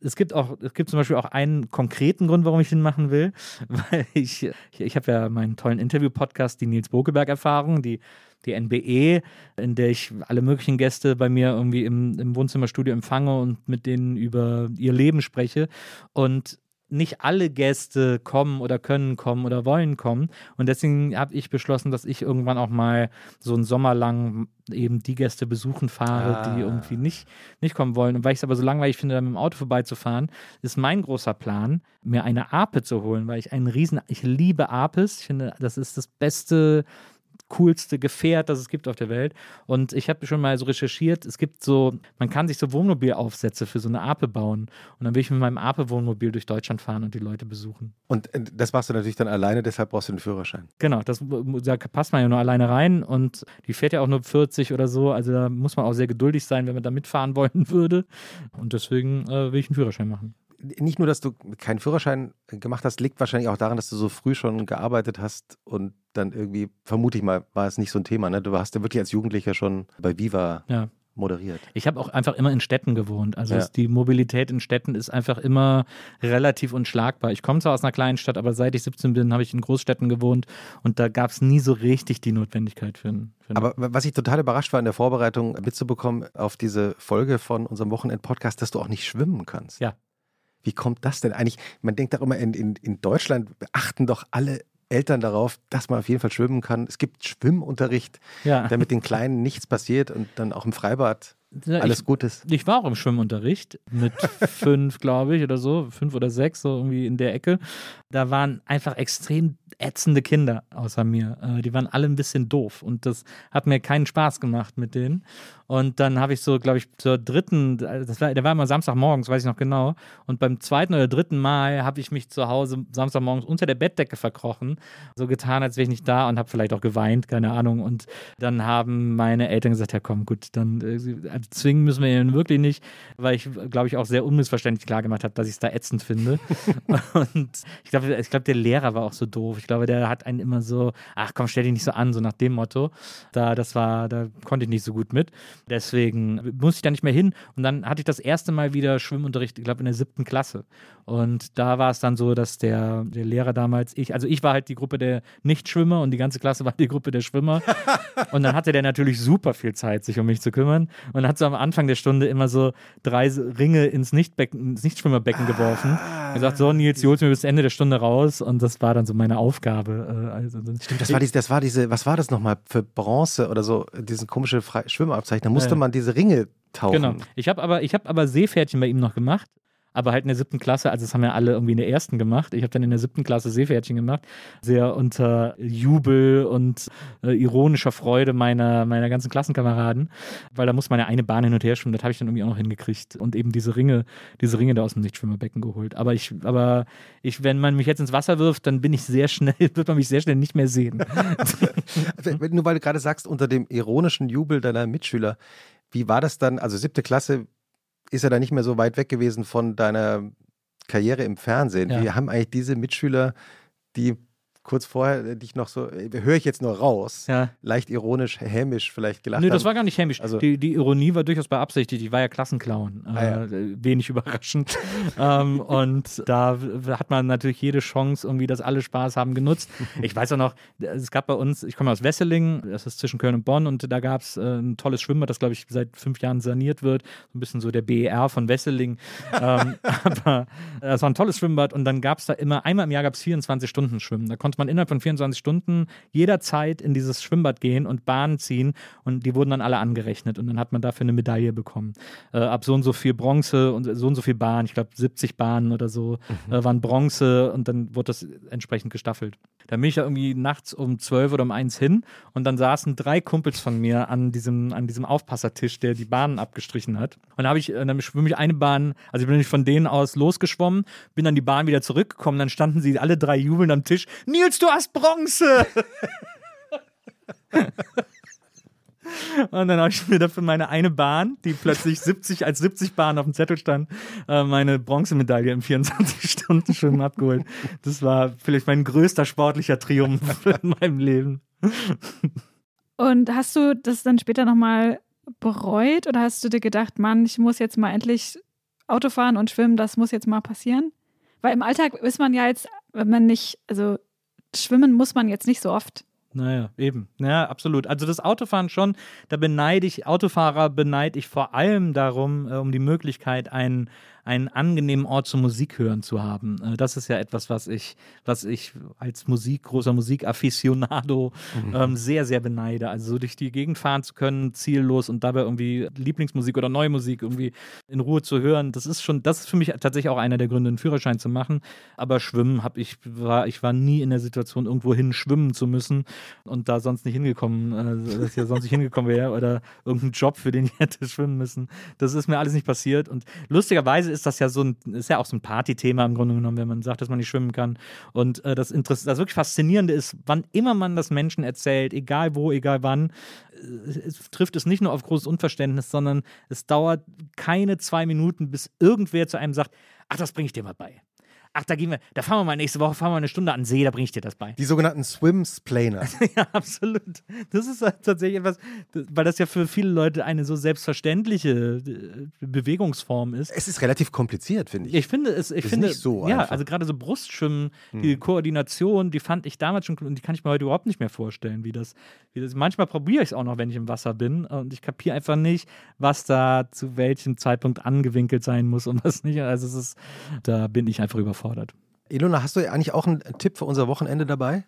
es gibt auch, es gibt zum Beispiel auch einen konkreten Grund, warum ich den machen will, weil ich, ich, ich habe ja meinen tollen Interview-Podcast, die Nils Bokeberg-Erfahrung, die die NBE, in der ich alle möglichen Gäste bei mir irgendwie im, im Wohnzimmerstudio empfange und mit denen über ihr Leben spreche. Und nicht alle Gäste kommen oder können kommen oder wollen kommen. Und deswegen habe ich beschlossen, dass ich irgendwann auch mal so einen Sommer lang eben die Gäste besuchen fahre, Ah. die irgendwie nicht, nicht kommen wollen. Und weil ich es aber so langweilig finde, da mit dem Auto vorbeizufahren, ist mein großer Plan, mir eine Ape zu holen, weil ich einen riesen, ich liebe Apes. Ich finde, das ist das beste coolste Gefährt, das es gibt auf der Welt. Und ich habe schon mal so recherchiert, es gibt so, man kann sich so Wohnmobilaufsätze für so eine Ape bauen. Und dann will ich mit meinem Ape-Wohnmobil durch Deutschland fahren und die Leute besuchen. Und äh, das machst du natürlich dann alleine, deshalb brauchst du den Führerschein. Genau, das, da passt man ja nur alleine rein und die fährt ja auch nur 40 oder so. Also da muss man auch sehr geduldig sein, wenn man da mitfahren wollen würde. Und deswegen äh, will ich einen Führerschein machen. Nicht nur, dass du keinen Führerschein gemacht hast, liegt wahrscheinlich auch daran, dass du so früh schon gearbeitet hast und dann irgendwie, vermute ich mal, war es nicht so ein Thema. Ne? Du hast ja wirklich als Jugendlicher schon bei Viva Ja. moderiert. Ich habe auch einfach immer in Städten gewohnt. Also Ja. die Mobilität in Städten ist einfach immer relativ unschlagbar. Ich komme zwar aus einer kleinen Stadt, aber seit ich 17 bin, habe ich in Großstädten gewohnt und da gab es nie so richtig die Notwendigkeit. Für einen Aber was ich total überrascht war in der Vorbereitung mitzubekommen auf diese Folge von unserem Wochenend-Podcast, dass du auch nicht schwimmen kannst. Ja. Wie kommt das denn eigentlich? Man denkt doch immer, in, in, in Deutschland achten doch alle Eltern darauf, dass man auf jeden Fall schwimmen kann. Es gibt Schwimmunterricht, ja. damit den Kleinen nichts passiert und dann auch im Freibad alles ich, gut ist. ich war auch im Schwimmunterricht mit fünf, glaube ich, oder so, fünf oder sechs, so irgendwie in der Ecke. Da waren einfach extrem ätzende Kinder außer mir. Äh, die waren alle ein bisschen doof und das hat mir keinen Spaß gemacht mit denen. Und dann habe ich so, glaube ich, zur dritten, das war, der war immer Samstagmorgens, weiß ich noch genau. Und beim zweiten oder dritten Mal habe ich mich zu Hause Samstagmorgens unter der Bettdecke verkrochen, so getan, als wäre ich nicht da und habe vielleicht auch geweint, keine Ahnung. Und dann haben meine Eltern gesagt, ja komm, gut, dann äh, also zwingen müssen wir ihn wirklich nicht, weil ich, glaube ich, auch sehr unmissverständlich klar gemacht habe, dass ich es da ätzend finde. und ich glaube, ich glaube, der Lehrer war auch so doof. Ich glaube, der hat einen immer so, ach komm, stell dich nicht so an, so nach dem Motto. Da, das war, da konnte ich nicht so gut mit. Deswegen musste ich da nicht mehr hin. Und dann hatte ich das erste Mal wieder Schwimmunterricht, ich glaube, in der siebten Klasse. Und da war es dann so, dass der, der Lehrer damals, ich, also ich war halt die Gruppe der Nichtschwimmer und die ganze Klasse war die Gruppe der Schwimmer. und dann hatte der natürlich super viel Zeit, sich um mich zu kümmern. Und hat so am Anfang der Stunde immer so drei Ringe ins, Nichtbecken, ins Nichtschwimmerbecken geworfen. Er sagt, so Nils, du holst mir bis Ende der Stunde raus. Und das war dann so meine Aufgabe. äh, Also, Stimmt, das war, diese, das war diese, was war das nochmal für Bronze oder so, diesen komischen Fre Schwimmabzeichen. Da musste Ja. man diese Ringe tauchen. Genau. Ich habe aber, ich hab aber Seepferdchen bei ihm noch gemacht. Aber halt in der siebten Klasse, also das haben ja alle irgendwie in der ersten gemacht. Ich habe dann in der siebten Klasse Seepferdchen gemacht, sehr unter Jubel und äh, ironischer Freude meiner, meiner ganzen Klassenkameraden, weil da muss man ja eine Bahn hin und her schwimmen, das habe ich dann irgendwie auch noch hingekriegt und eben diese Ringe, diese Ringe da aus dem Nichtschwimmerbecken geholt. Aber ich, aber ich, wenn man mich jetzt ins Wasser wirft, dann bin ich sehr schnell, wird man mich sehr schnell nicht mehr sehen. Nur weil du gerade sagst, unter dem ironischen Jubel deiner Mitschüler, wie war das dann? Also siebte Klasse ist ja da nicht mehr so weit weg gewesen von deiner Karriere im Fernsehen. Ja. Wie haben eigentlich diese Mitschüler, die kurz vorher dich noch so, höre ich jetzt nur raus, Ja. leicht ironisch, hämisch vielleicht gelacht Nö, das haben? war gar nicht hämisch. Also- die, die Ironie war durchaus beabsichtigt. Ich war ja Klassenclown. Ah, ja. Äh, wenig überraschend. ähm, und da hat man natürlich jede Chance, irgendwie, dass alle Spaß haben, genutzt. Ich weiß auch noch, es gab bei uns, ich komme aus Wesseling, das ist zwischen Köln und Bonn, und da gab es äh, ein tolles Schwimmbad, das, glaube ich, seit fünf Jahren saniert wird. So ein bisschen so der BER von Wesseling. ähm, aber es war ein tolles Schwimmbad und dann gab es da immer, einmal im Jahr gab es 24 Stunden Schwimmen. Da konnte man innerhalb von 24 Stunden jederzeit in dieses Schwimmbad gehen und Bahnen ziehen und die wurden dann alle angerechnet und dann hat man dafür eine Medaille bekommen. Äh, ab so und so viel Bronze und so und so viel Bahnen, ich glaube 70 Bahnen oder so, äh, waren Bronze und dann wurde das entsprechend gestaffelt. Da bin ich ja irgendwie nachts um 12 oder um 1 hin und dann saßen drei Kumpels von mir an diesem, an diesem Aufpassertisch, der die Bahnen abgestrichen hat. Und habe ich, äh, dann schwimme ich eine Bahn, also ich bin nicht von denen aus losgeschwommen, bin dann die Bahn wieder zurückgekommen, dann standen sie alle drei jubelnd am Tisch. Nils, du hast Bronze! Und dann habe ich mir dafür meine eine Bahn, die plötzlich 70 als 70 Bahn auf dem Zettel stand, äh, meine Bronzemedaille im 24-Stunden-Schwimmen abgeholt. Das war vielleicht mein größter sportlicher Triumph in meinem Leben. Und hast du das dann später nochmal bereut oder hast du dir gedacht, Mann, ich muss jetzt mal endlich Auto fahren und schwimmen, das muss jetzt mal passieren? Weil im Alltag ist man ja jetzt, wenn man nicht, also schwimmen muss man jetzt nicht so oft. Naja, eben. Ja, absolut. Also das Autofahren schon, da beneide ich, Autofahrer beneide ich vor allem darum, äh, um die Möglichkeit, einen, einen angenehmen Ort zum Musik hören zu haben. Äh, das ist ja etwas, was ich, was ich als Musik, großer Musikafficionado ähm, sehr, sehr beneide. Also so durch die Gegend fahren zu können, ziellos und dabei irgendwie Lieblingsmusik oder neue Musik irgendwie in Ruhe zu hören, das ist schon, das ist für mich tatsächlich auch einer der Gründe, einen Führerschein zu machen. Aber Schwimmen habe ich, war, ich war nie in der Situation, irgendwo hin schwimmen zu müssen und da sonst nicht hingekommen, äh, dass ich ja sonst nicht hingekommen wäre oder irgendeinen Job, für den ich hätte schwimmen müssen. Das ist mir alles nicht passiert. Und lustigerweise ist das ja so ein, ist ja auch so ein Partythema im Grunde genommen, wenn man sagt, dass man nicht schwimmen kann. Und äh, das, Interess das wirklich Faszinierende ist, wann immer man das Menschen erzählt, egal wo, egal wann, äh, es trifft es nicht nur auf großes Unverständnis, sondern es dauert keine zwei Minuten, bis irgendwer zu einem sagt, ach, das bringe ich dir mal bei. Ach, da gehen wir, da fahren wir mal nächste Woche, fahren wir eine Stunde an den See, da bringe ich dir das bei. Die sogenannten Swimsplainer. Ja, absolut. Das ist halt tatsächlich etwas, weil das ja für viele Leute eine so selbstverständliche äh, Bewegungsform ist. Es ist relativ kompliziert, finde ich. Ich finde es, ich Ist finde, nicht so ja, einfach. Hm. also gerade so Brustschwimmen, die Koordination, die fand ich damals schon, und die kann ich mir heute überhaupt nicht mehr vorstellen, wie das, wie das manchmal probiere ich es auch noch, wenn ich im Wasser bin, und ich kapiere einfach nicht, was da zu welchem Zeitpunkt angewinkelt sein muss und was nicht. Also es ist, da bin ich einfach überfordert. Ilona, hast du eigentlich auch einen Tipp für unser Wochenende dabei?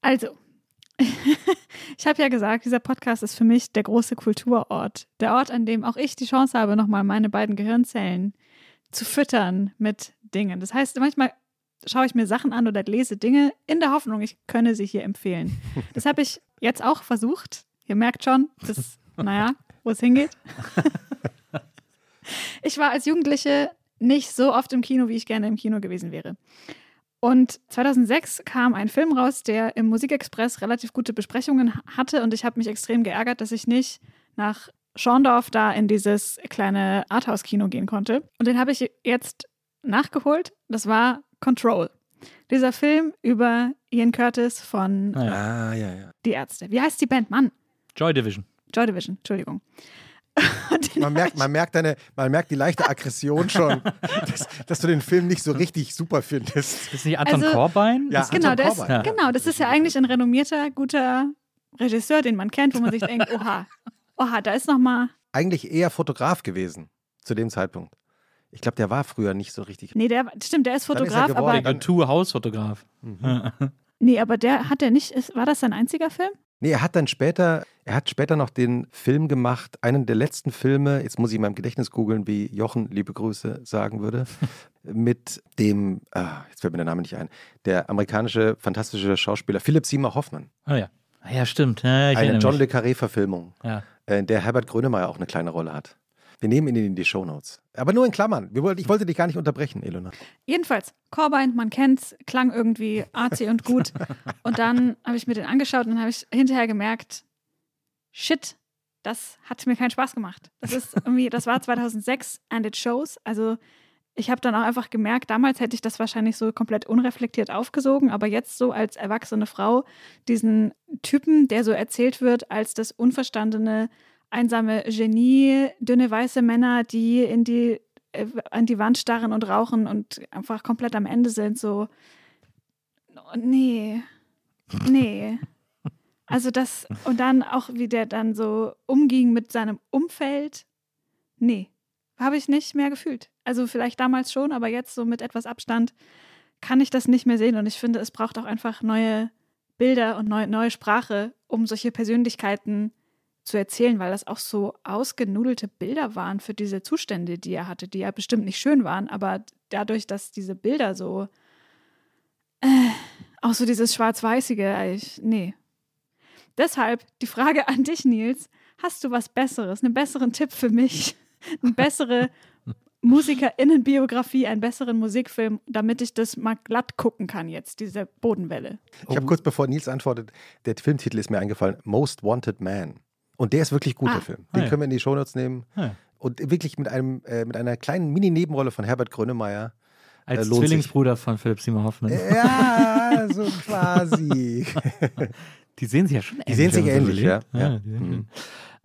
Also, ich habe ja gesagt, dieser Podcast ist für mich der große Kulturort. Der Ort, an dem auch ich die Chance habe, nochmal meine beiden Gehirnzellen zu füttern mit Dingen. Das heißt, manchmal schaue ich mir Sachen an oder lese Dinge in der Hoffnung, ich könne sie hier empfehlen. Das habe ich jetzt auch versucht. Ihr merkt schon, das, naja, wo es hingeht. Ich war als Jugendliche nicht so oft im Kino, wie ich gerne im Kino gewesen wäre. Und 2006 kam ein Film raus, der im Musikexpress relativ gute Besprechungen hatte und ich habe mich extrem geärgert, dass ich nicht nach Schorndorf da in dieses kleine Arthouse-Kino gehen konnte. Und den habe ich jetzt nachgeholt. Das war Control. Dieser Film über Ian Curtis von Ah, ja, ja. Die Ärzte. Wie heißt die Band? Mann, Joy Division. Joy Division, Entschuldigung. Man merkt, man, merkt deine, man merkt die leichte Aggression schon, dass, dass du den Film nicht so richtig super findest. Ist nicht Anton Also- Corbijn? Ja. Ist- genau, Anton ist, Corbijn. genau, das ist ja eigentlich ein renommierter, guter Regisseur, den man kennt, wo man sich denkt, oha, oha, da ist noch mal, Eigentlich eher Fotograf gewesen zu dem Zeitpunkt. Ich glaube, der war früher nicht so richtig. nee, der, stimmt, der ist Dann ist er Fotograf, geworden. aber, Der Tattoo-Hausfotograf. Mhm. nee, aber der hat der nicht, ist, war das sein einziger Film? Nee, er hat dann später Er hat später noch den Film gemacht, einen der letzten Filme, jetzt muss ich in meinem Gedächtnis googeln, wie Jochen, liebe Grüße, sagen würde, mit dem, ah, jetzt fällt mir der Name nicht ein, der amerikanische fantastische Schauspieler Philipp Seymour Hoffmann. Oh ja. Ja, stimmt. Ja, ich Eine John mich. le Carré-Verfilmung, Ja. äh, in der Herbert Grönemeyer auch eine kleine Rolle hat. Wir nehmen ihn in die Shownotes. Aber nur in Klammern. Ich wollte dich gar nicht unterbrechen, Elona. Jedenfalls, Corbijn, man kennt's, klang irgendwie arzi und gut. Und dann habe ich mir den angeschaut und dann habe ich hinterher gemerkt, shit, das hat mir keinen Spaß gemacht. Das ist irgendwie, das war 2006 and it shows. Also ich habe dann auch einfach gemerkt, damals hätte ich das wahrscheinlich so komplett unreflektiert aufgesogen, aber jetzt so als erwachsene Frau diesen Typen, der so erzählt wird als das unverstandene, einsame Genie, dünne weiße Männer, die in die äh, an die Wand starren und rauchen und einfach komplett am Ende sind, so nee, nee. Also das und dann auch wie der dann so umging mit seinem Umfeld, nee, habe ich nicht mehr gefühlt. Also vielleicht damals schon, aber jetzt so mit etwas Abstand kann ich das nicht mehr sehen und ich finde, es braucht auch einfach neue Bilder und neue, neue Sprache, um solche Persönlichkeiten zu erzählen, weil das auch so ausgenudelte Bilder waren für diese Zustände, die er hatte, die ja bestimmt nicht schön waren, aber dadurch, dass diese Bilder so äh, auch so dieses schwarz-weißige, nee. Deshalb die Frage an dich, Nils, hast du was Besseres, einen besseren Tipp für mich, eine bessere Musikerinnenbiografie, einen besseren Musikfilm, damit ich das mal glatt gucken kann jetzt, diese Bodenwelle. Ich habe kurz bevor Nils antwortet, der Filmtitel ist mir eingefallen, Most Wanted Man. Und der ist wirklich gut, Ah. der Film. Den Ah, ja. können wir in die Shownotes nehmen. Ah, ja. Und wirklich mit, einem, äh, mit einer kleinen Mini-Nebenrolle von Herbert Grönemeyer. Als Äh, sich. Zwillingsbruder von Philipp Seymour Hoffmann. Ja, so quasi. Die sehen sich ja schon ähnlich. sehen sich wenn man so ähnlich, ja. Ja. die sehen Mhm.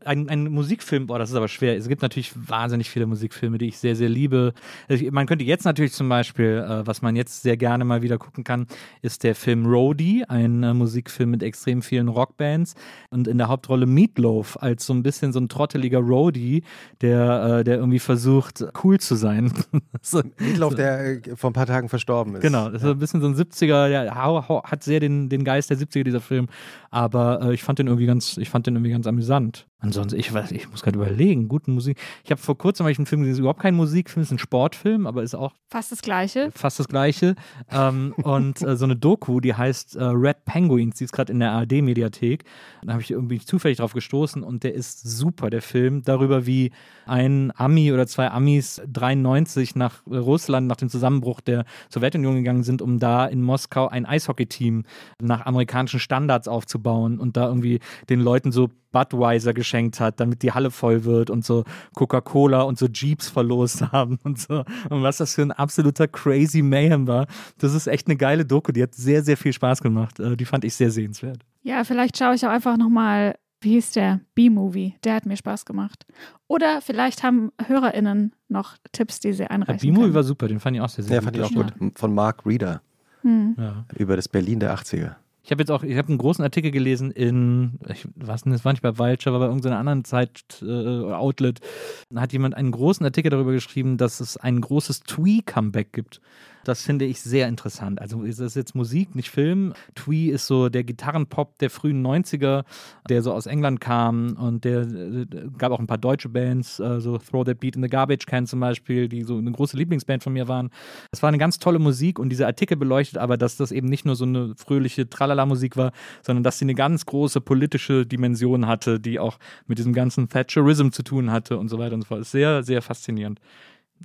Ein, ein Musikfilm, boah, das ist aber schwer. Es gibt natürlich wahnsinnig viele Musikfilme, die ich sehr, sehr liebe. Also Man könnte jetzt natürlich zum Beispiel, äh, was man jetzt sehr gerne mal wieder gucken kann, ist der Film Roadie, ein äh, Musikfilm mit extrem vielen Rockbands und in der Hauptrolle Meatloaf als so ein bisschen so ein trotteliger Roadie, der, äh, der irgendwie versucht, cool zu sein. so, Meatloaf, der äh, vor ein paar Tagen verstorben ist. Genau, das ist ein bisschen so ein 70er, ja, hat sehr den, den Geist der 70er, dieser Film. Aber äh, ich fand den irgendwie ganz, ich fand den irgendwie ganz amüsant. Ansonsten, ich weiß, ich muss gerade überlegen, guten Musik. Ich habe vor kurzem hab ich einen Film gesehen, das ist überhaupt kein Musikfilm, ist ein Sportfilm, aber ist auch Fast das Gleiche. fast das gleiche. ähm, und äh, so eine Doku, die heißt äh, Red Penguins, die ist gerade in der ARD-Mediathek. Da habe ich irgendwie zufällig drauf gestoßen und der ist super, der Film, darüber, wie ein Ami oder zwei Amis 93 nach Russland, nach dem Zusammenbruch der Sowjetunion gegangen sind, um da in Moskau ein Eishockey-Team nach amerikanischen Standards aufzubauen und da irgendwie den Leuten so Budweiser geschenkt hat, damit die Halle voll wird und so Coca-Cola und so Jeeps verlost haben und so. Und was das für ein absoluter crazy Mayhem war. Das ist echt eine geile Doku. Die hat sehr, sehr viel Spaß gemacht. Äh, Die fand ich sehr sehenswert. Ja, vielleicht schaue ich auch einfach nochmal, wie hieß der? B-Movie. Der hat mir Spaß gemacht. Oder vielleicht haben HörerInnen noch Tipps, die sie Der einreichen B-Movie können. war super, den fand ich auch sehr, sehr Ja, gut. fand ich auch gut. Von Mark Reeder Hm. Ja. über das Berlin der 80er. Ich habe jetzt auch, ich habe einen großen Artikel gelesen in, ich weiß nicht, das war nicht bei Vulture, aber bei irgendeiner anderen Zeit, äh, Outlet, da hat jemand einen großen Artikel darüber geschrieben, dass es ein großes Twee-Comeback gibt. Das finde ich sehr interessant. Also ist das jetzt Musik, nicht Film. Twee ist so der Gitarrenpop der frühen 90er, der so aus England kam und der äh, gab auch ein paar deutsche Bands, äh, so Throw That Beat in the Garbage Can zum Beispiel, die so eine große Lieblingsband von mir waren. Es war eine ganz tolle Musik und dieser Artikel beleuchtet aber, dass das eben nicht nur so eine fröhliche Tralala-Musik war, sondern dass sie eine ganz große politische Dimension hatte, die auch mit diesem ganzen Thatcherism zu tun hatte und so weiter und so fort. Sehr, sehr faszinierend.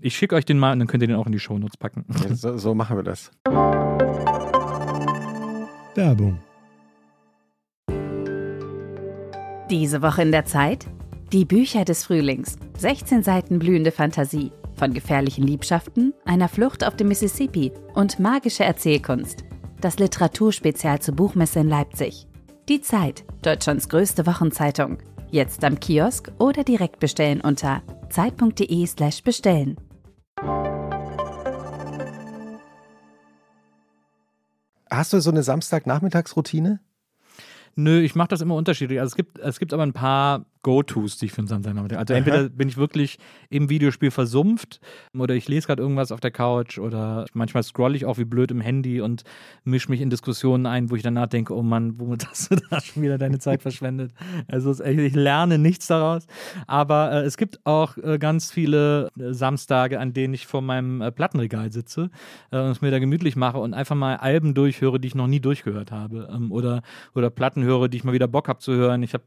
Ich schicke euch den mal und dann könnt ihr den auch in die Shownotes packen. Ja, so, so machen wir das. Werbung. Diese Woche in der Zeit? Die Bücher des Frühlings. 16 Seiten blühende Fantasie. Von gefährlichen Liebschaften, einer Flucht auf dem Mississippi und magische Erzählkunst. Das Literaturspezial zur Buchmesse in Leipzig. Die Zeit, Deutschlands größte Wochenzeitung. Jetzt am Kiosk oder direkt bestellen unter zeit.de/slash bestellen. Hast du so eine Samstagnachmittagsroutine? Nö, ich mache das immer unterschiedlich. Also es gibt, es gibt aber ein paar Go-Tos, die ich für einen Samstag mache. Also entweder bin ich wirklich im Videospiel versumpft oder ich lese gerade irgendwas auf der Couch oder manchmal scrolle ich auch wie blöd im Handy und mische mich in Diskussionen ein, wo ich danach denke, oh Mann, womit hast du da schon wieder deine Zeit verschwendet? Also ich lerne nichts daraus. Aber äh, es gibt auch äh, ganz viele äh, Samstage, an denen ich vor meinem äh, Plattenregal sitze äh, und es mir da gemütlich mache und einfach mal Alben durchhöre, die ich noch nie durchgehört habe. Ähm, oder, oder Platten höre, die ich mal wieder Bock habe zu hören. Ich habe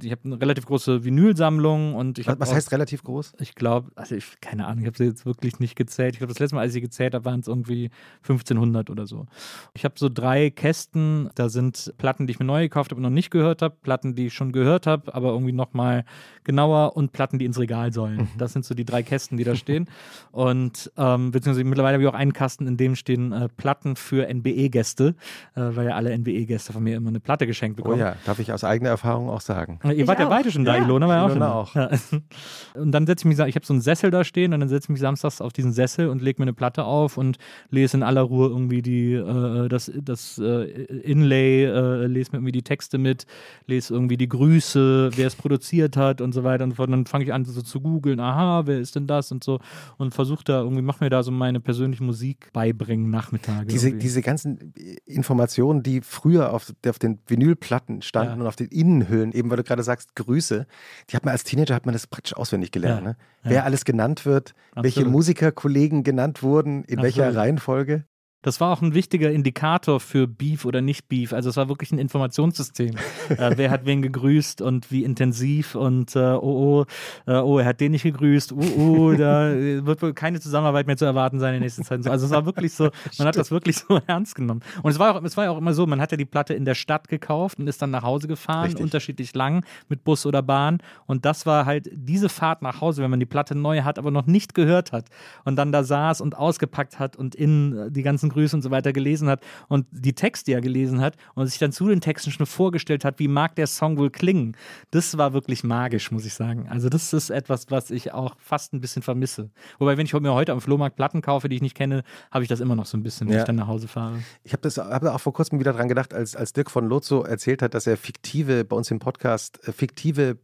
ich hab eine relativ große Vinylsammlung und ich Was, was auch, heißt relativ groß? Ich glaube, also ich, keine Ahnung, ich habe sie jetzt wirklich nicht gezählt. Ich glaube, das letzte Mal, als ich sie gezählt habe, waren es irgendwie 1500 oder so. Ich habe so drei Kästen, da sind Platten, die ich mir neu gekauft habe und noch nicht gehört habe, Platten, die ich schon gehört habe, aber irgendwie nochmal genauer und Platten, die ins Regal sollen. Mhm. Das sind so die drei Kästen, die da stehen. Und ähm, beziehungsweise mittlerweile habe ich auch einen Kasten, in dem stehen äh, Platten für NBE-Gäste, äh, weil ja alle NBE-Gäste von mir immer eine Platte geschenkt Oh bekommen. ja, darf ich aus eigener Erfahrung auch sagen. Ihr Ich wart ja auch. beide schon da, Ja. Ilona war ja auch Ilona auch. Ja. Und dann setze ich mich, ich habe so einen Sessel da stehen und dann setze ich mich samstags auf diesen Sessel und lege mir eine Platte auf und lese in aller Ruhe irgendwie die, äh, das, das äh, Inlay, äh, lese mir irgendwie die Texte mit, lese irgendwie die Grüße, wer es produziert hat und so weiter und so fort. Und dann fange ich an so zu googeln, aha, wer ist denn das und so und versuche da irgendwie, mach mir da so meine persönliche Musik beibringen Nachmittage. Diese, irgendwie. diese ganzen Informationen, die früher auf, auf den Vinylplatten standen Ja. und auf den Innenhüllen, eben weil du gerade sagst, Grüße, die hat man als Teenager hat man das praktisch auswendig gelernt. Ja. Ne? Ja. Wer alles genannt wird, welche Absolut. Musikerkollegen genannt wurden, in welcher Absolut. Reihenfolge. Das war auch ein wichtiger Indikator für Beef oder nicht Beef. Also es war wirklich ein Informationssystem. äh, wer hat wen gegrüßt und wie intensiv und äh, oh, oh, äh, oh, er hat den nicht gegrüßt. Oh, oh, da wird wohl keine Zusammenarbeit mehr zu erwarten sein in der nächsten Zeit. Also es war wirklich so, man hat das wirklich so ernst genommen. Und es war, auch, es war ja auch immer so, man hat ja die Platte in der Stadt gekauft und ist dann nach Hause gefahren, Richtig. unterschiedlich lang mit Bus oder Bahn. Und das war halt diese Fahrt nach Hause, wenn man die Platte neu hat, aber noch nicht gehört hat und dann da saß und ausgepackt hat und in äh, die ganzen Grüße und so weiter gelesen hat und die Texte, er gelesen hat und sich dann zu den Texten schon vorgestellt hat, wie mag der Song wohl klingen. Das war wirklich magisch, muss ich sagen. Also das ist etwas, was ich auch fast ein bisschen vermisse. Wobei, wenn ich mir heute am Flohmarkt Platten kaufe, die ich nicht kenne, habe ich das immer noch so ein bisschen, wenn Ja. ich dann nach Hause fahre. Ich habe hab auch vor kurzem wieder dran gedacht, als, als Dirk von Lozo erzählt hat, dass er fiktive, bei uns im Podcast, äh, fiktive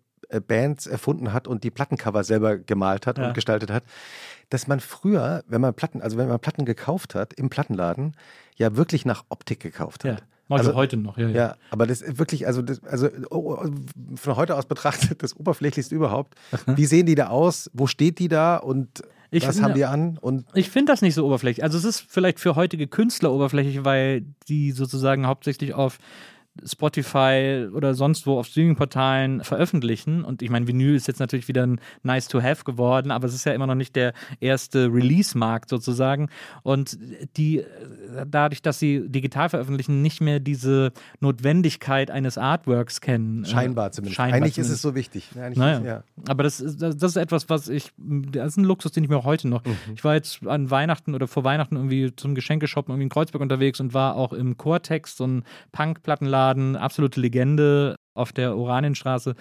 Bands erfunden hat und die Plattencover selber gemalt hat Ja. und gestaltet hat, dass man früher, wenn man Platten, also wenn man Platten gekauft hat im Plattenladen, ja wirklich nach Optik gekauft Ja. hat. Mach ich Also- heute noch, ja, ja. Ja, aber das ist wirklich, also, das, also oh, oh, von heute aus betrachtet, das oberflächlichste überhaupt. Wie sehen die da aus? Wo steht die da und Ich was finde- haben die an? Und Ich finde das nicht so oberflächlich. Also es ist vielleicht für heutige Künstler oberflächlich, weil die sozusagen hauptsächlich auf Spotify oder sonst wo auf Streaming-Portalen veröffentlichen. Und ich meine, Vinyl ist jetzt natürlich wieder ein nice to have geworden, aber es ist ja immer noch nicht der erste Release-Markt sozusagen. Und die, dadurch, dass sie digital veröffentlichen, nicht mehr diese Notwendigkeit eines Artworks kennen. Äh, scheinbar zumindest. scheinbar Eigentlich zumindest. ist es so wichtig. Naja. ist- ja. Aber das ist, das, das ist etwas, was ich, das ist ein Luxus, den ich mir auch heute noch. Mhm. Ich war jetzt an Weihnachten oder vor Weihnachten irgendwie zum Geschenkeshoppen irgendwie in Kreuzberg unterwegs und war auch im Cortex, so ein Punk-Plattenladen, absolute Legende auf der Oranienstraße.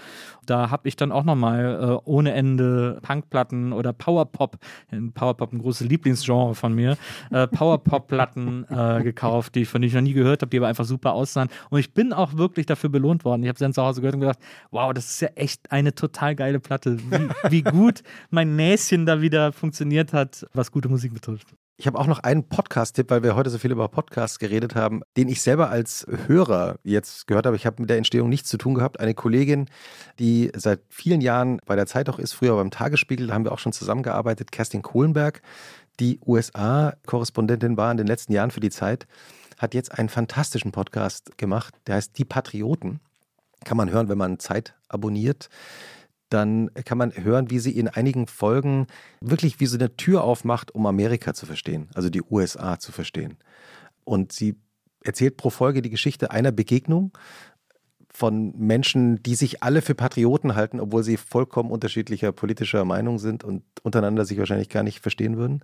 Da habe ich dann auch nochmal äh, ohne Ende Punkplatten oder Powerpop, ein Powerpop ein großes Lieblingsgenre von mir, äh, Powerpop-Platten äh, gekauft, die ich von denen ich noch nie gehört habe, die aber einfach super aussahen. Und ich bin auch wirklich dafür belohnt worden. Ich habe sie dann zu Hause gehört und gedacht, wow, das ist ja echt eine total geile Platte. Wie, wie gut mein Näschen da wieder funktioniert hat, was gute Musik betrifft. Ich habe auch noch einen Podcast-Tipp, weil wir heute so viel über Podcasts geredet haben, den ich selber als Hörer jetzt gehört habe. Ich habe mit der Entstehung nichts zu tun gehabt. Eine Kollegin, die seit vielen Jahren bei der Zeit auch ist, früher beim Tagesspiegel, da haben wir auch schon zusammengearbeitet, Kerstin Kohlenberg, die USA-Korrespondentin war in den letzten Jahren für die Zeit, hat jetzt einen fantastischen Podcast gemacht, der heißt Die Patrioten. Kann man hören, wenn man Zeit abonniert dann kann man hören, wie sie in einigen Folgen wirklich wie so eine Tür aufmacht, um Amerika zu verstehen, also die USA zu verstehen. Und sie erzählt pro Folge die Geschichte einer Begegnung von Menschen, die sich alle für Patrioten halten, obwohl sie vollkommen unterschiedlicher politischer Meinung sind und untereinander sich wahrscheinlich gar nicht verstehen würden.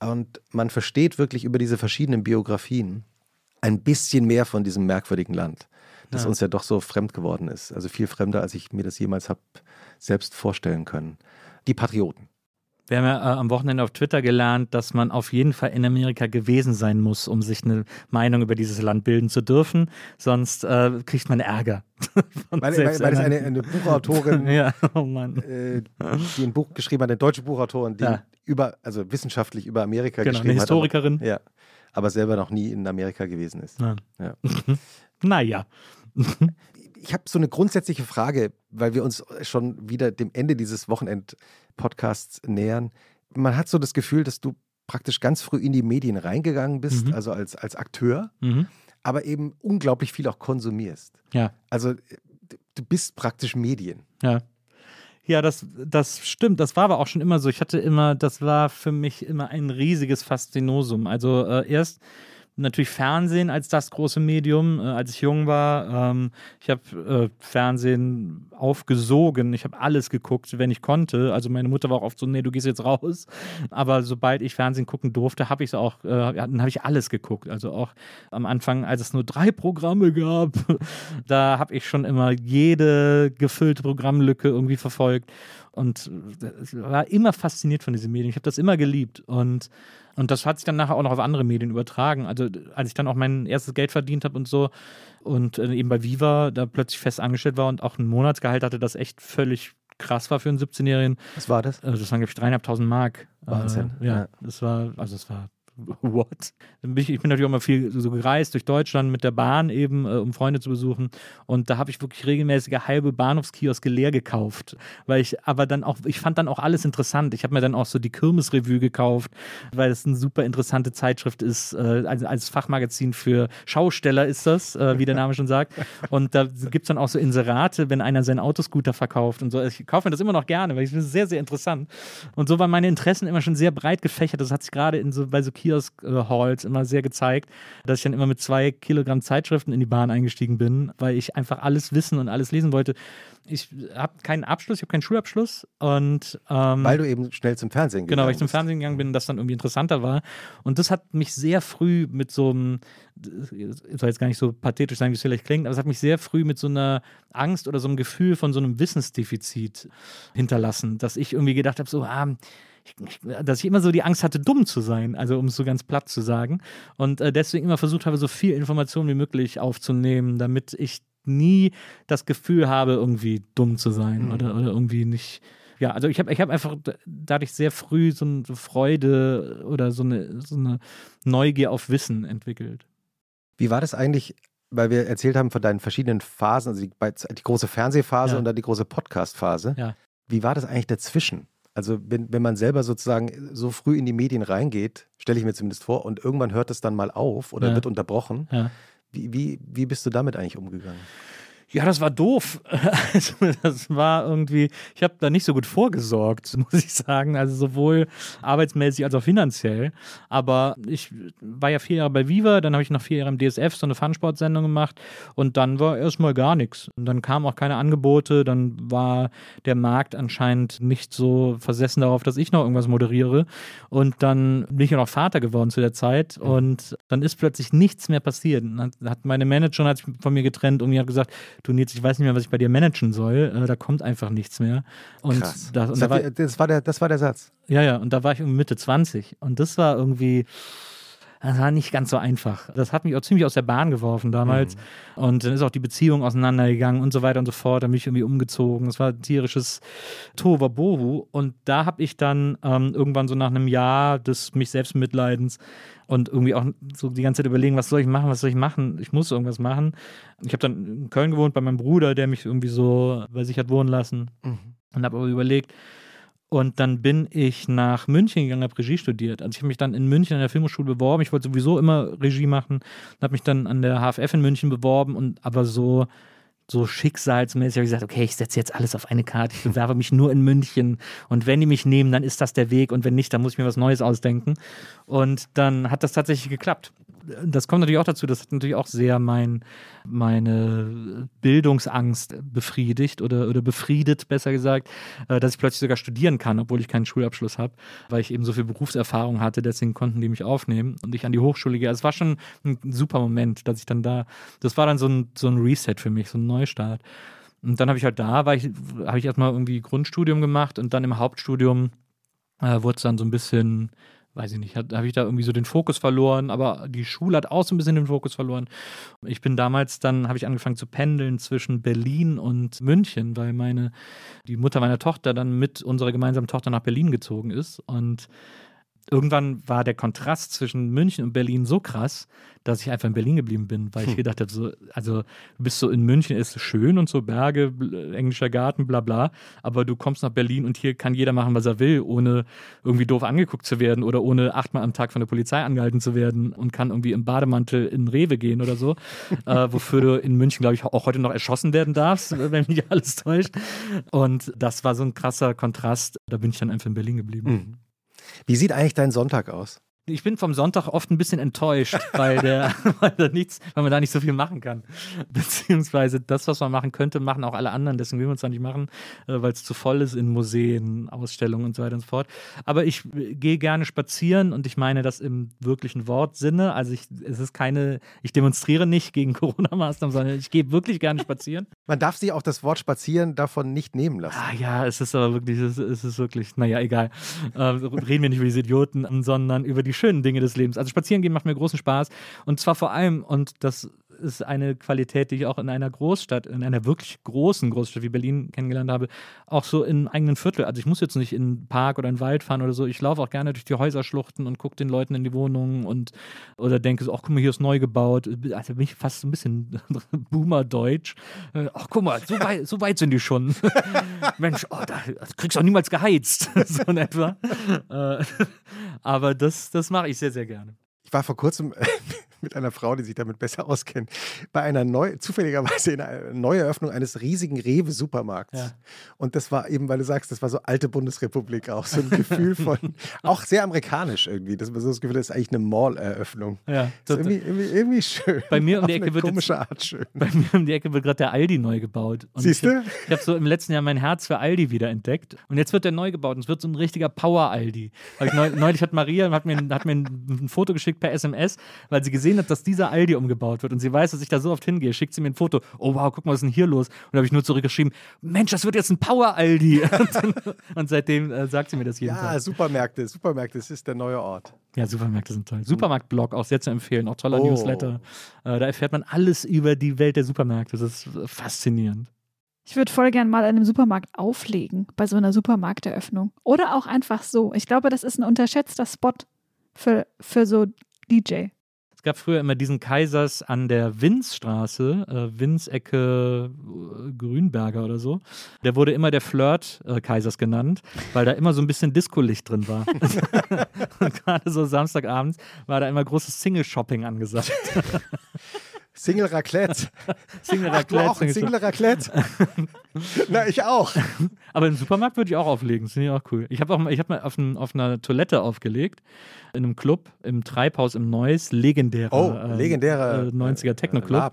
Und man versteht wirklich über diese verschiedenen Biografien ein bisschen mehr von diesem merkwürdigen Land, das Ja. uns ja doch so fremd geworden ist. Also viel fremder, als ich mir das jemals habe selbst vorstellen können. Die Patrioten. Wir haben ja äh, am Wochenende auf Twitter gelernt, dass man auf jeden Fall in Amerika gewesen sein muss, um sich eine Meinung über dieses Land bilden zu dürfen. Sonst äh, kriegt man Ärger. weil, weil, weil es eine, eine Buchautorin, ja, oh Mann. Äh, die ein Buch geschrieben hat, eine deutsche Buchautorin, die ja. über, also wissenschaftlich über Amerika genau, geschrieben eine Historikerin. hat. Aber, ja, aber selber noch nie in Amerika gewesen ist. Ja. Ja. naja. ich habe so eine grundsätzliche Frage, weil wir uns schon wieder dem Ende dieses Wochenend-Podcasts nähern. Man hat so das Gefühl, dass du praktisch ganz früh in die Medien reingegangen bist, mhm. also als, als Akteur, mhm. aber eben unglaublich viel auch konsumierst. Ja. Also du bist praktisch Medien. Ja. Ja, das, das stimmt. Das war aber auch schon immer so. Ich hatte immer, das war für mich immer ein riesiges Faszinosum. Also äh, erst natürlich Fernsehen als das große Medium, äh, als ich jung war. Ähm, ich habe äh, Fernsehen aufgesogen. Ich habe alles geguckt, wenn ich konnte. Also meine Mutter war auch oft so, nee, du gehst jetzt raus. Aber sobald ich Fernsehen gucken durfte, habe ich es auch, äh, dann habe ich alles geguckt. Also auch am Anfang, als es nur drei Programme gab, da habe ich schon immer jede gefüllte Programmlücke irgendwie verfolgt und äh, war immer fasziniert von diesen Medien. Ich habe das immer geliebt und und das hat sich dann nachher auch noch auf andere Medien übertragen. Also als ich dann auch mein erstes Geld verdient habe und so und äh, eben bei Viva da plötzlich fest angestellt war und auch ein Monatsgehalt hatte, das echt völlig krass war für einen 17-Jährigen. Was war das? Also das waren, glaube ich, dreieinhalbtausend Mark. Wahnsinn. Äh, ja, ja, das war, also das war what? Ich bin natürlich auch mal viel so gereist durch Deutschland mit der Bahn eben, äh, um Freunde zu besuchen. Und da habe ich wirklich regelmäßige halbe Bahnhofskioske leer gekauft. Weil ich aber dann auch, ich fand dann auch alles interessant. Ich habe mir dann auch so die Kirmesrevue gekauft, weil es eine super interessante Zeitschrift ist. Äh, als, Fachmagazin für Schausteller ist das, äh, wie der Name schon sagt. Und da gibt es dann auch so Inserate, wenn einer seinen Autoscooter verkauft und so. Ich kaufe mir das immer noch gerne, weil ich finde es sehr, sehr interessant. Und so waren meine Interessen immer schon sehr breit gefächert. Das hat sich gerade in so, bei so Kiosk-Halls immer sehr gezeigt, dass ich dann immer mit zwei Kilogramm Zeitschriften in die Bahn eingestiegen bin, weil ich einfach alles wissen und alles lesen wollte. Ich habe keinen Abschluss, ich habe keinen Schulabschluss und ähm, weil du eben schnell zum Fernsehen gegangen Genau, weil ich zum Fernsehen gegangen bin, das dann irgendwie interessanter war. Und das hat mich sehr früh mit so einem, soll jetzt gar nicht so pathetisch sein, wie es vielleicht klingt, aber es hat mich sehr früh mit so einer Angst oder so einem Gefühl von so einem Wissensdefizit hinterlassen, dass ich irgendwie gedacht habe, so, ah, dass ich immer so die Angst hatte, dumm zu sein, also um es so ganz platt zu sagen. Und äh, deswegen immer versucht habe, so viel Information wie möglich aufzunehmen, damit ich nie das Gefühl habe, irgendwie dumm zu sein mhm. oder, oder irgendwie nicht. Ja, also ich habe ich hab einfach dadurch sehr früh so eine Freude oder so eine, so eine Neugier auf Wissen entwickelt. Wie war das eigentlich, weil wir erzählt haben von deinen verschiedenen Phasen, also die, die große Fernsehphase ja. und dann die große Podcastphase. Ja. Wie war das eigentlich dazwischen? Also wenn, wenn man selber sozusagen so früh in die Medien reingeht, stelle ich mir zumindest vor, und irgendwann hört es dann mal auf oder ja. wird unterbrochen. Ja. Wie, wie, wie bist du damit eigentlich umgegangen? Ja, das war doof. Also, das war irgendwie, ich habe da nicht so gut vorgesorgt, muss ich sagen. Also sowohl arbeitsmäßig als auch finanziell. Aber ich war ja vier Jahre bei Viva, dann habe ich noch vier Jahre im DSF so eine Fun-Sport-Sendung gemacht und dann war erstmal gar nichts. Und dann kamen auch keine Angebote, dann war der Markt anscheinend nicht so versessen darauf, dass ich noch irgendwas moderiere. Und dann bin ich ja noch Vater geworden zu der Zeit und dann ist plötzlich nichts mehr passiert. Dann hat meine Managerin hat sich von mir getrennt und mir hat gesagt, Nils, ich weiß nicht mehr, was ich bei dir managen soll. Äh, da kommt einfach nichts mehr. Und Krass. Das, und das, da war, das, war der, das war der Satz. Ja, ja, und da war ich irgendwie Mitte 20. Und das war irgendwie. Das war nicht ganz so einfach. Das hat mich auch ziemlich aus der Bahn geworfen damals. Mhm. Und dann ist auch die Beziehung auseinandergegangen und so weiter und so fort. Da bin ich irgendwie umgezogen. Es war tierisches Tohuwabohu. Und da habe ich dann ähm, irgendwann so nach einem Jahr des mich selbst Mitleidens und irgendwie auch so die ganze Zeit überlegen, was soll ich machen, was soll ich machen? Ich muss irgendwas machen. Ich habe dann in Köln gewohnt bei meinem Bruder, der mich irgendwie so bei sich hat wohnen lassen mhm. und habe aber überlegt, und dann bin ich nach München gegangen, habe Regie studiert. Also ich habe mich dann in München an der Filmhochschule beworben. Ich wollte sowieso immer Regie machen. Habe mich dann an der HFF in München beworben und aber so so schicksalsmäßig habe ich gesagt, okay, ich setze jetzt alles auf eine Karte, ich bewerbe mich nur in München und wenn die mich nehmen, dann ist das der Weg und wenn nicht, dann muss ich mir was Neues ausdenken. Und dann hat das tatsächlich geklappt das kommt natürlich auch dazu, das hat natürlich auch sehr mein, meine Bildungsangst befriedigt oder, oder befriedet, besser gesagt, äh, dass ich plötzlich sogar studieren kann, obwohl ich keinen Schulabschluss habe, weil ich eben so viel Berufserfahrung hatte, deswegen konnten die mich aufnehmen und ich an die Hochschule gehe. Also es war schon ein super Moment, dass ich dann da, das war dann so ein, so ein Reset für mich, so ein Neustart. Und dann habe ich halt da, ich, habe ich erstmal irgendwie Grundstudium gemacht und dann im Hauptstudium äh, wurde es dann so ein bisschen, weiß ich nicht, habe ich da irgendwie so den Fokus verloren, aber die Schule hat auch so ein bisschen den Fokus verloren. Ich bin damals dann, habe ich angefangen zu pendeln zwischen Berlin und München, weil meine, die Mutter meiner Tochter dann mit unserer gemeinsamen Tochter nach Berlin gezogen ist und irgendwann war der Kontrast zwischen München und Berlin so krass, dass ich einfach in Berlin geblieben bin, weil ich hm. gedacht habe, so, also du bist so in München ist schön und so Berge, englischer Garten, bla bla, aber du kommst nach Berlin und hier kann jeder machen, was er will, ohne irgendwie doof angeguckt zu werden oder ohne achtmal am Tag von der Polizei angehalten zu werden und kann irgendwie im Bademantel in Rewe gehen oder so, äh, wofür du in München, glaube ich, auch heute noch erschossen werden darfst, wenn mich alles täuscht. Und das war so ein krasser Kontrast, da bin ich dann einfach in Berlin geblieben. Mhm. Wie sieht eigentlich dein Sonntag aus? Ich bin vom Sonntag oft ein bisschen enttäuscht, weil, der, weil, da nichts, weil man da nicht so viel machen kann. Beziehungsweise das, was man machen könnte, machen auch alle anderen. Deswegen will man es da nicht machen, äh, weil es zu voll ist in Museen, Ausstellungen und so weiter und so fort. Aber ich gehe gerne spazieren und ich meine das im wirklichen Wortsinne. Also ich, es ist keine, ich demonstriere nicht gegen Corona-Maßnahmen, sondern ich gehe wirklich gerne spazieren. Man darf sich auch das Wort spazieren davon nicht nehmen lassen. Ah, ja, es ist aber wirklich, es ist wirklich, naja, egal. Äh, reden wir nicht über diese Idioten, sondern über die schönen Dinge des Lebens. Also spazieren gehen macht mir großen Spaß. Und zwar vor allem, und das ist eine Qualität, die ich auch in einer Großstadt, in einer wirklich großen Großstadt wie Berlin kennengelernt habe, auch so im eigenen Viertel. Also ich muss jetzt nicht in einen Park oder in den Wald fahren oder so. Ich laufe auch gerne durch die Häuserschluchten und gucke den Leuten in die Wohnungen und oder denke so, ach guck mal, hier ist neu gebaut. Also bin ich fast so ein bisschen Boomer-Deutsch. Ach guck mal, so weit, so weit sind die schon. Mensch, oh, da kriegst du auch niemals geheizt. so in etwa. Aber das, das mache ich sehr, sehr gerne. Ich war vor kurzem mit einer Frau, die sich damit besser auskennt, bei einer neu, zufälligerweise in einer Neueröffnung eines riesigen Rewe-Supermarkts. Ja. Und das war eben, weil du sagst, das war so alte Bundesrepublik auch, so ein Gefühl von, auch sehr amerikanisch irgendwie. Das war so das Gefühl, das ist eigentlich eine Mall-Eröffnung. Ja, irgendwie, irgendwie, irgendwie, schön. Bei mir um die Ecke wird komische Art schön. Bei mir um die Ecke wird gerade der Aldi neu gebaut. Siehst du? Ich, ich habe so im letzten Jahr mein Herz für Aldi wieder entdeckt. Und jetzt wird der neu gebaut und es wird so ein richtiger Power-Aldi. Neulich hat Maria hat mir, hat mir ein, ein Foto geschickt per SMS, weil sie gesehen hat, dass dieser Aldi umgebaut wird und sie weiß, dass ich da so oft hingehe, schickt sie mir ein Foto. Oh wow, guck mal, was ist denn hier los? Und da habe ich nur zurückgeschrieben, Mensch, das wird jetzt ein Power-Aldi. und seitdem äh, sagt sie mir das jeden ja, Tag. Ja, Supermärkte, Supermärkte, das ist der neue Ort. Ja, Supermärkte sind toll. Supermarktblog auch sehr zu empfehlen, auch toller oh. Newsletter. Äh, da erfährt man alles über die Welt der Supermärkte. Das ist faszinierend. Ich würde voll gern mal in einem Supermarkt auflegen, bei so einer Supermarkteröffnung. Oder auch einfach so. Ich glaube, das ist ein unterschätzter Spot für, für so DJ gab früher immer diesen Kaisers an der Winzstraße, äh, Winz-Ecke äh, Grünberger oder so. Der wurde immer der Flirt-Kaisers genannt, weil da immer so ein bisschen Disco-Licht drin war. Und gerade so Samstagabends war da immer großes Single-Shopping angesagt. Single Raclette. Single Raclette. Ach, auch Single Raclette? Na, ich auch. Aber im Supermarkt würde ich auch auflegen. Das finde ich auch cool. Ich habe auch ich hab mal auf, ein, auf einer Toilette aufgelegt in einem Club im Treibhaus im Neuss, legendärer, oh, legendärer äh, 90er äh, Techno-Club. ja.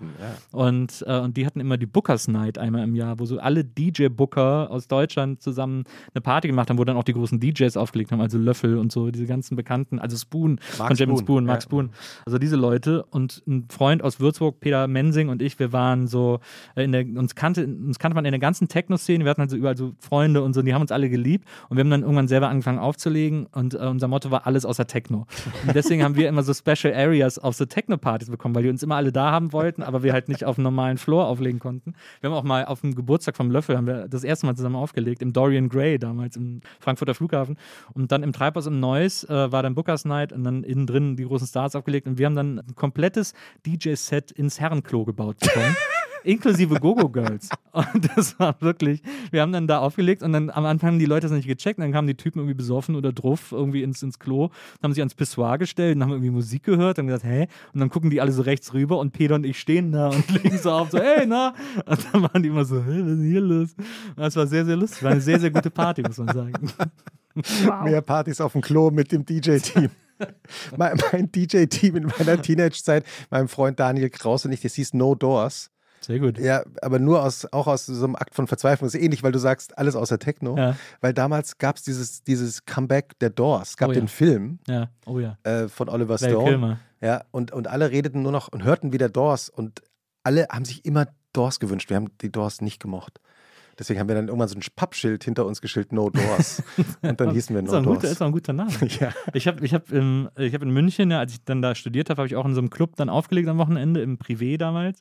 und, äh, und die hatten immer die Bookers Night einmal im Jahr, wo so alle DJ-Booker aus Deutschland zusammen eine Party gemacht haben, wo dann auch die großen DJs aufgelegt haben, also Löffel und so, diese ganzen Bekannten, also Spoon, Mark von James Spoon, Spoon, Mark ja. Spoon. Also diese Leute und ein Freund aus Würzburg, Peter Mensing und ich, wir waren so, äh, in der, uns, kannte, uns kannte man in der ganzen Techno-Szene, wir hatten also überall so Freunde und so, und die haben uns alle geliebt und wir haben dann irgendwann selber angefangen aufzulegen und äh, unser Motto war alles außer Techno. Und deswegen haben wir immer so Special Areas auf so Techno-Partys bekommen, weil die uns immer alle da haben wollten, aber wir halt nicht auf einem normalen Floor auflegen konnten. Wir haben auch mal auf dem Geburtstag vom Löffel haben wir das erste Mal zusammen aufgelegt, im Dorian Gray damals im Frankfurter Flughafen. Und dann im Treibhaus im Neuss äh, war dann Bookers Night und dann innen drin die großen Stars aufgelegt und wir haben dann ein komplettes DJ-Set ins Herrenklo gebaut bekommen inklusive Gogo Girls. Und das war wirklich, wir haben dann da aufgelegt und dann am Anfang haben die Leute das nicht gecheckt, dann kamen die Typen irgendwie besoffen oder druff irgendwie ins, ins Klo, haben sich ans Pissoir gestellt und haben irgendwie Musik gehört und gesagt, hä? Und dann gucken die alle so rechts rüber und Peter und ich stehen da und legen so auf, so, hey, na? Und dann waren die immer so, hä, was ist denn hier los? Das war sehr, sehr lustig. War eine sehr, sehr gute Party, muss man sagen. Wow. Mehr Partys auf dem Klo mit dem DJ-Team. mein, mein DJ-Team in meiner Teenage-Zeit, mein Freund Daniel Kraus und ich, das hieß No Doors. Sehr gut. Ja, aber nur aus, auch aus so einem Akt von Verzweiflung. Das ist ähnlich, weil du sagst, alles außer Techno. Ja. Weil damals gab es dieses, dieses Comeback der Doors. Es gab oh, ja. den Film ja. Oh, ja. Äh, von Oliver Stone. Kilmer. Ja, und, und alle redeten nur noch und hörten wieder Doors und alle haben sich immer Doors gewünscht. Wir haben die Doors nicht gemocht. Deswegen haben wir dann irgendwann so ein Pappschild hinter uns geschildert, No Doors. Und dann hießen wir ist No auch ein guter, Doors. ist auch ein guter Name. Ja. Ich habe ich hab in, ich hab in München, ja, als ich dann da studiert habe, habe ich auch in so einem Club dann aufgelegt am Wochenende, im Privé damals.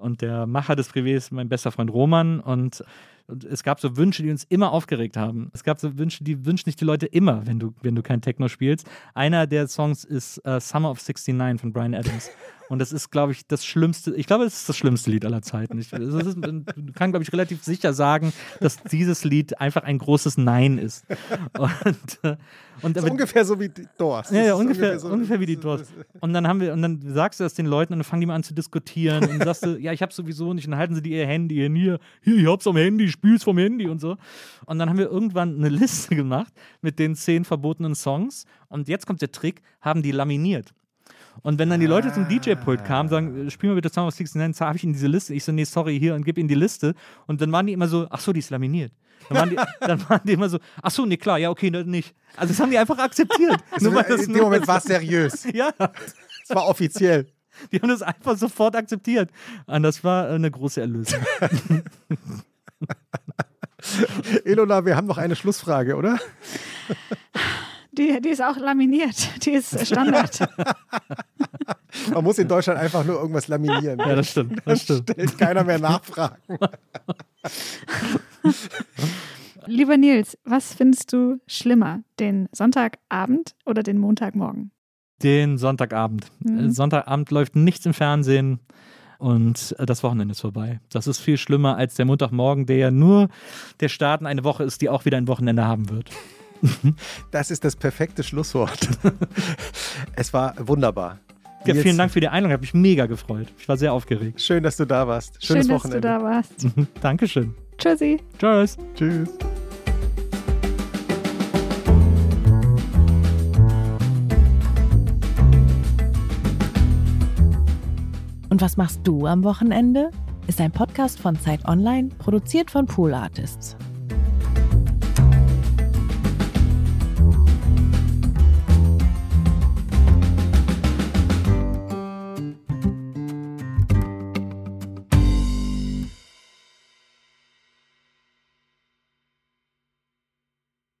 Und der Macher des Privés ist mein bester Freund Roman. Und, und es gab so Wünsche, die uns immer aufgeregt haben. Es gab so Wünsche, die wünschen sich die Leute immer, wenn du, wenn du kein Techno spielst. Einer der Songs ist äh, Summer of 69 von Brian Adams. Und das ist, glaube ich, das schlimmste, ich glaube, es ist das schlimmste Lied aller Zeiten. Ich, ist, man kann, glaube ich, relativ sicher sagen, dass dieses Lied einfach ein großes Nein ist. Und, äh, und ist ungefähr so wie die Doors. ja, ja, ist ungefähr, so- ungefähr wie die Doors. Und dann haben wir, und dann sagst du das den Leuten und dann fangen die mal an zu diskutieren und sagst du, ja, ich hab's sowieso nicht. Und dann halten sie dir ihr Handy hier, hier, hier, ich hab's am Handy, spiel's vom Handy und so. Und dann haben wir irgendwann eine Liste gemacht mit den zehn verbotenen Songs. Und jetzt kommt der Trick, haben die laminiert. Und wenn dann die Leute zum DJ-Pult kamen, sagen, spiel mal bitte Song of 69, habe ich in diese Liste. Ich so, nee, sorry, hier und gib ihnen die Liste. Und dann waren die immer so, ach so, die ist laminiert. Dann waren die, dann waren die immer so, ach so, nee, klar, ja, okay, nicht. Also das haben die einfach akzeptiert. Also, Nur weil das in dem nur- Moment war es seriös. ja, Es war offiziell. die haben das einfach sofort akzeptiert. Und das war äh, eine große Erlösung. Elona, wir haben noch eine Schlussfrage, oder? Die, die ist auch laminiert. Die ist Standard. Man muss in Deutschland einfach nur irgendwas laminieren. Ja, das stimmt. Das stimmt. Stellt keiner mehr Nachfragen. Lieber Nils, was findest du schlimmer? Den Sonntagabend oder den Montagmorgen? Den Sonntagabend. Mhm. Äh, Sonntagabend läuft nichts im Fernsehen und äh, das Wochenende ist vorbei. Das ist viel schlimmer als der Montagmorgen, der ja nur der Start in eine Woche ist, die auch wieder ein Wochenende haben wird. Das ist das perfekte Schlusswort. es war wunderbar. Ja, vielen Dank für die Einladung, habe mich mega gefreut. Ich war sehr aufgeregt. Schön, dass du da warst. Schönes Schön, dass Wochenende. du da warst. Dankeschön. Tschüssi. Tschüss. Tschüss. Und was machst du am Wochenende? Ist ein Podcast von Zeit Online, produziert von Pool Artists.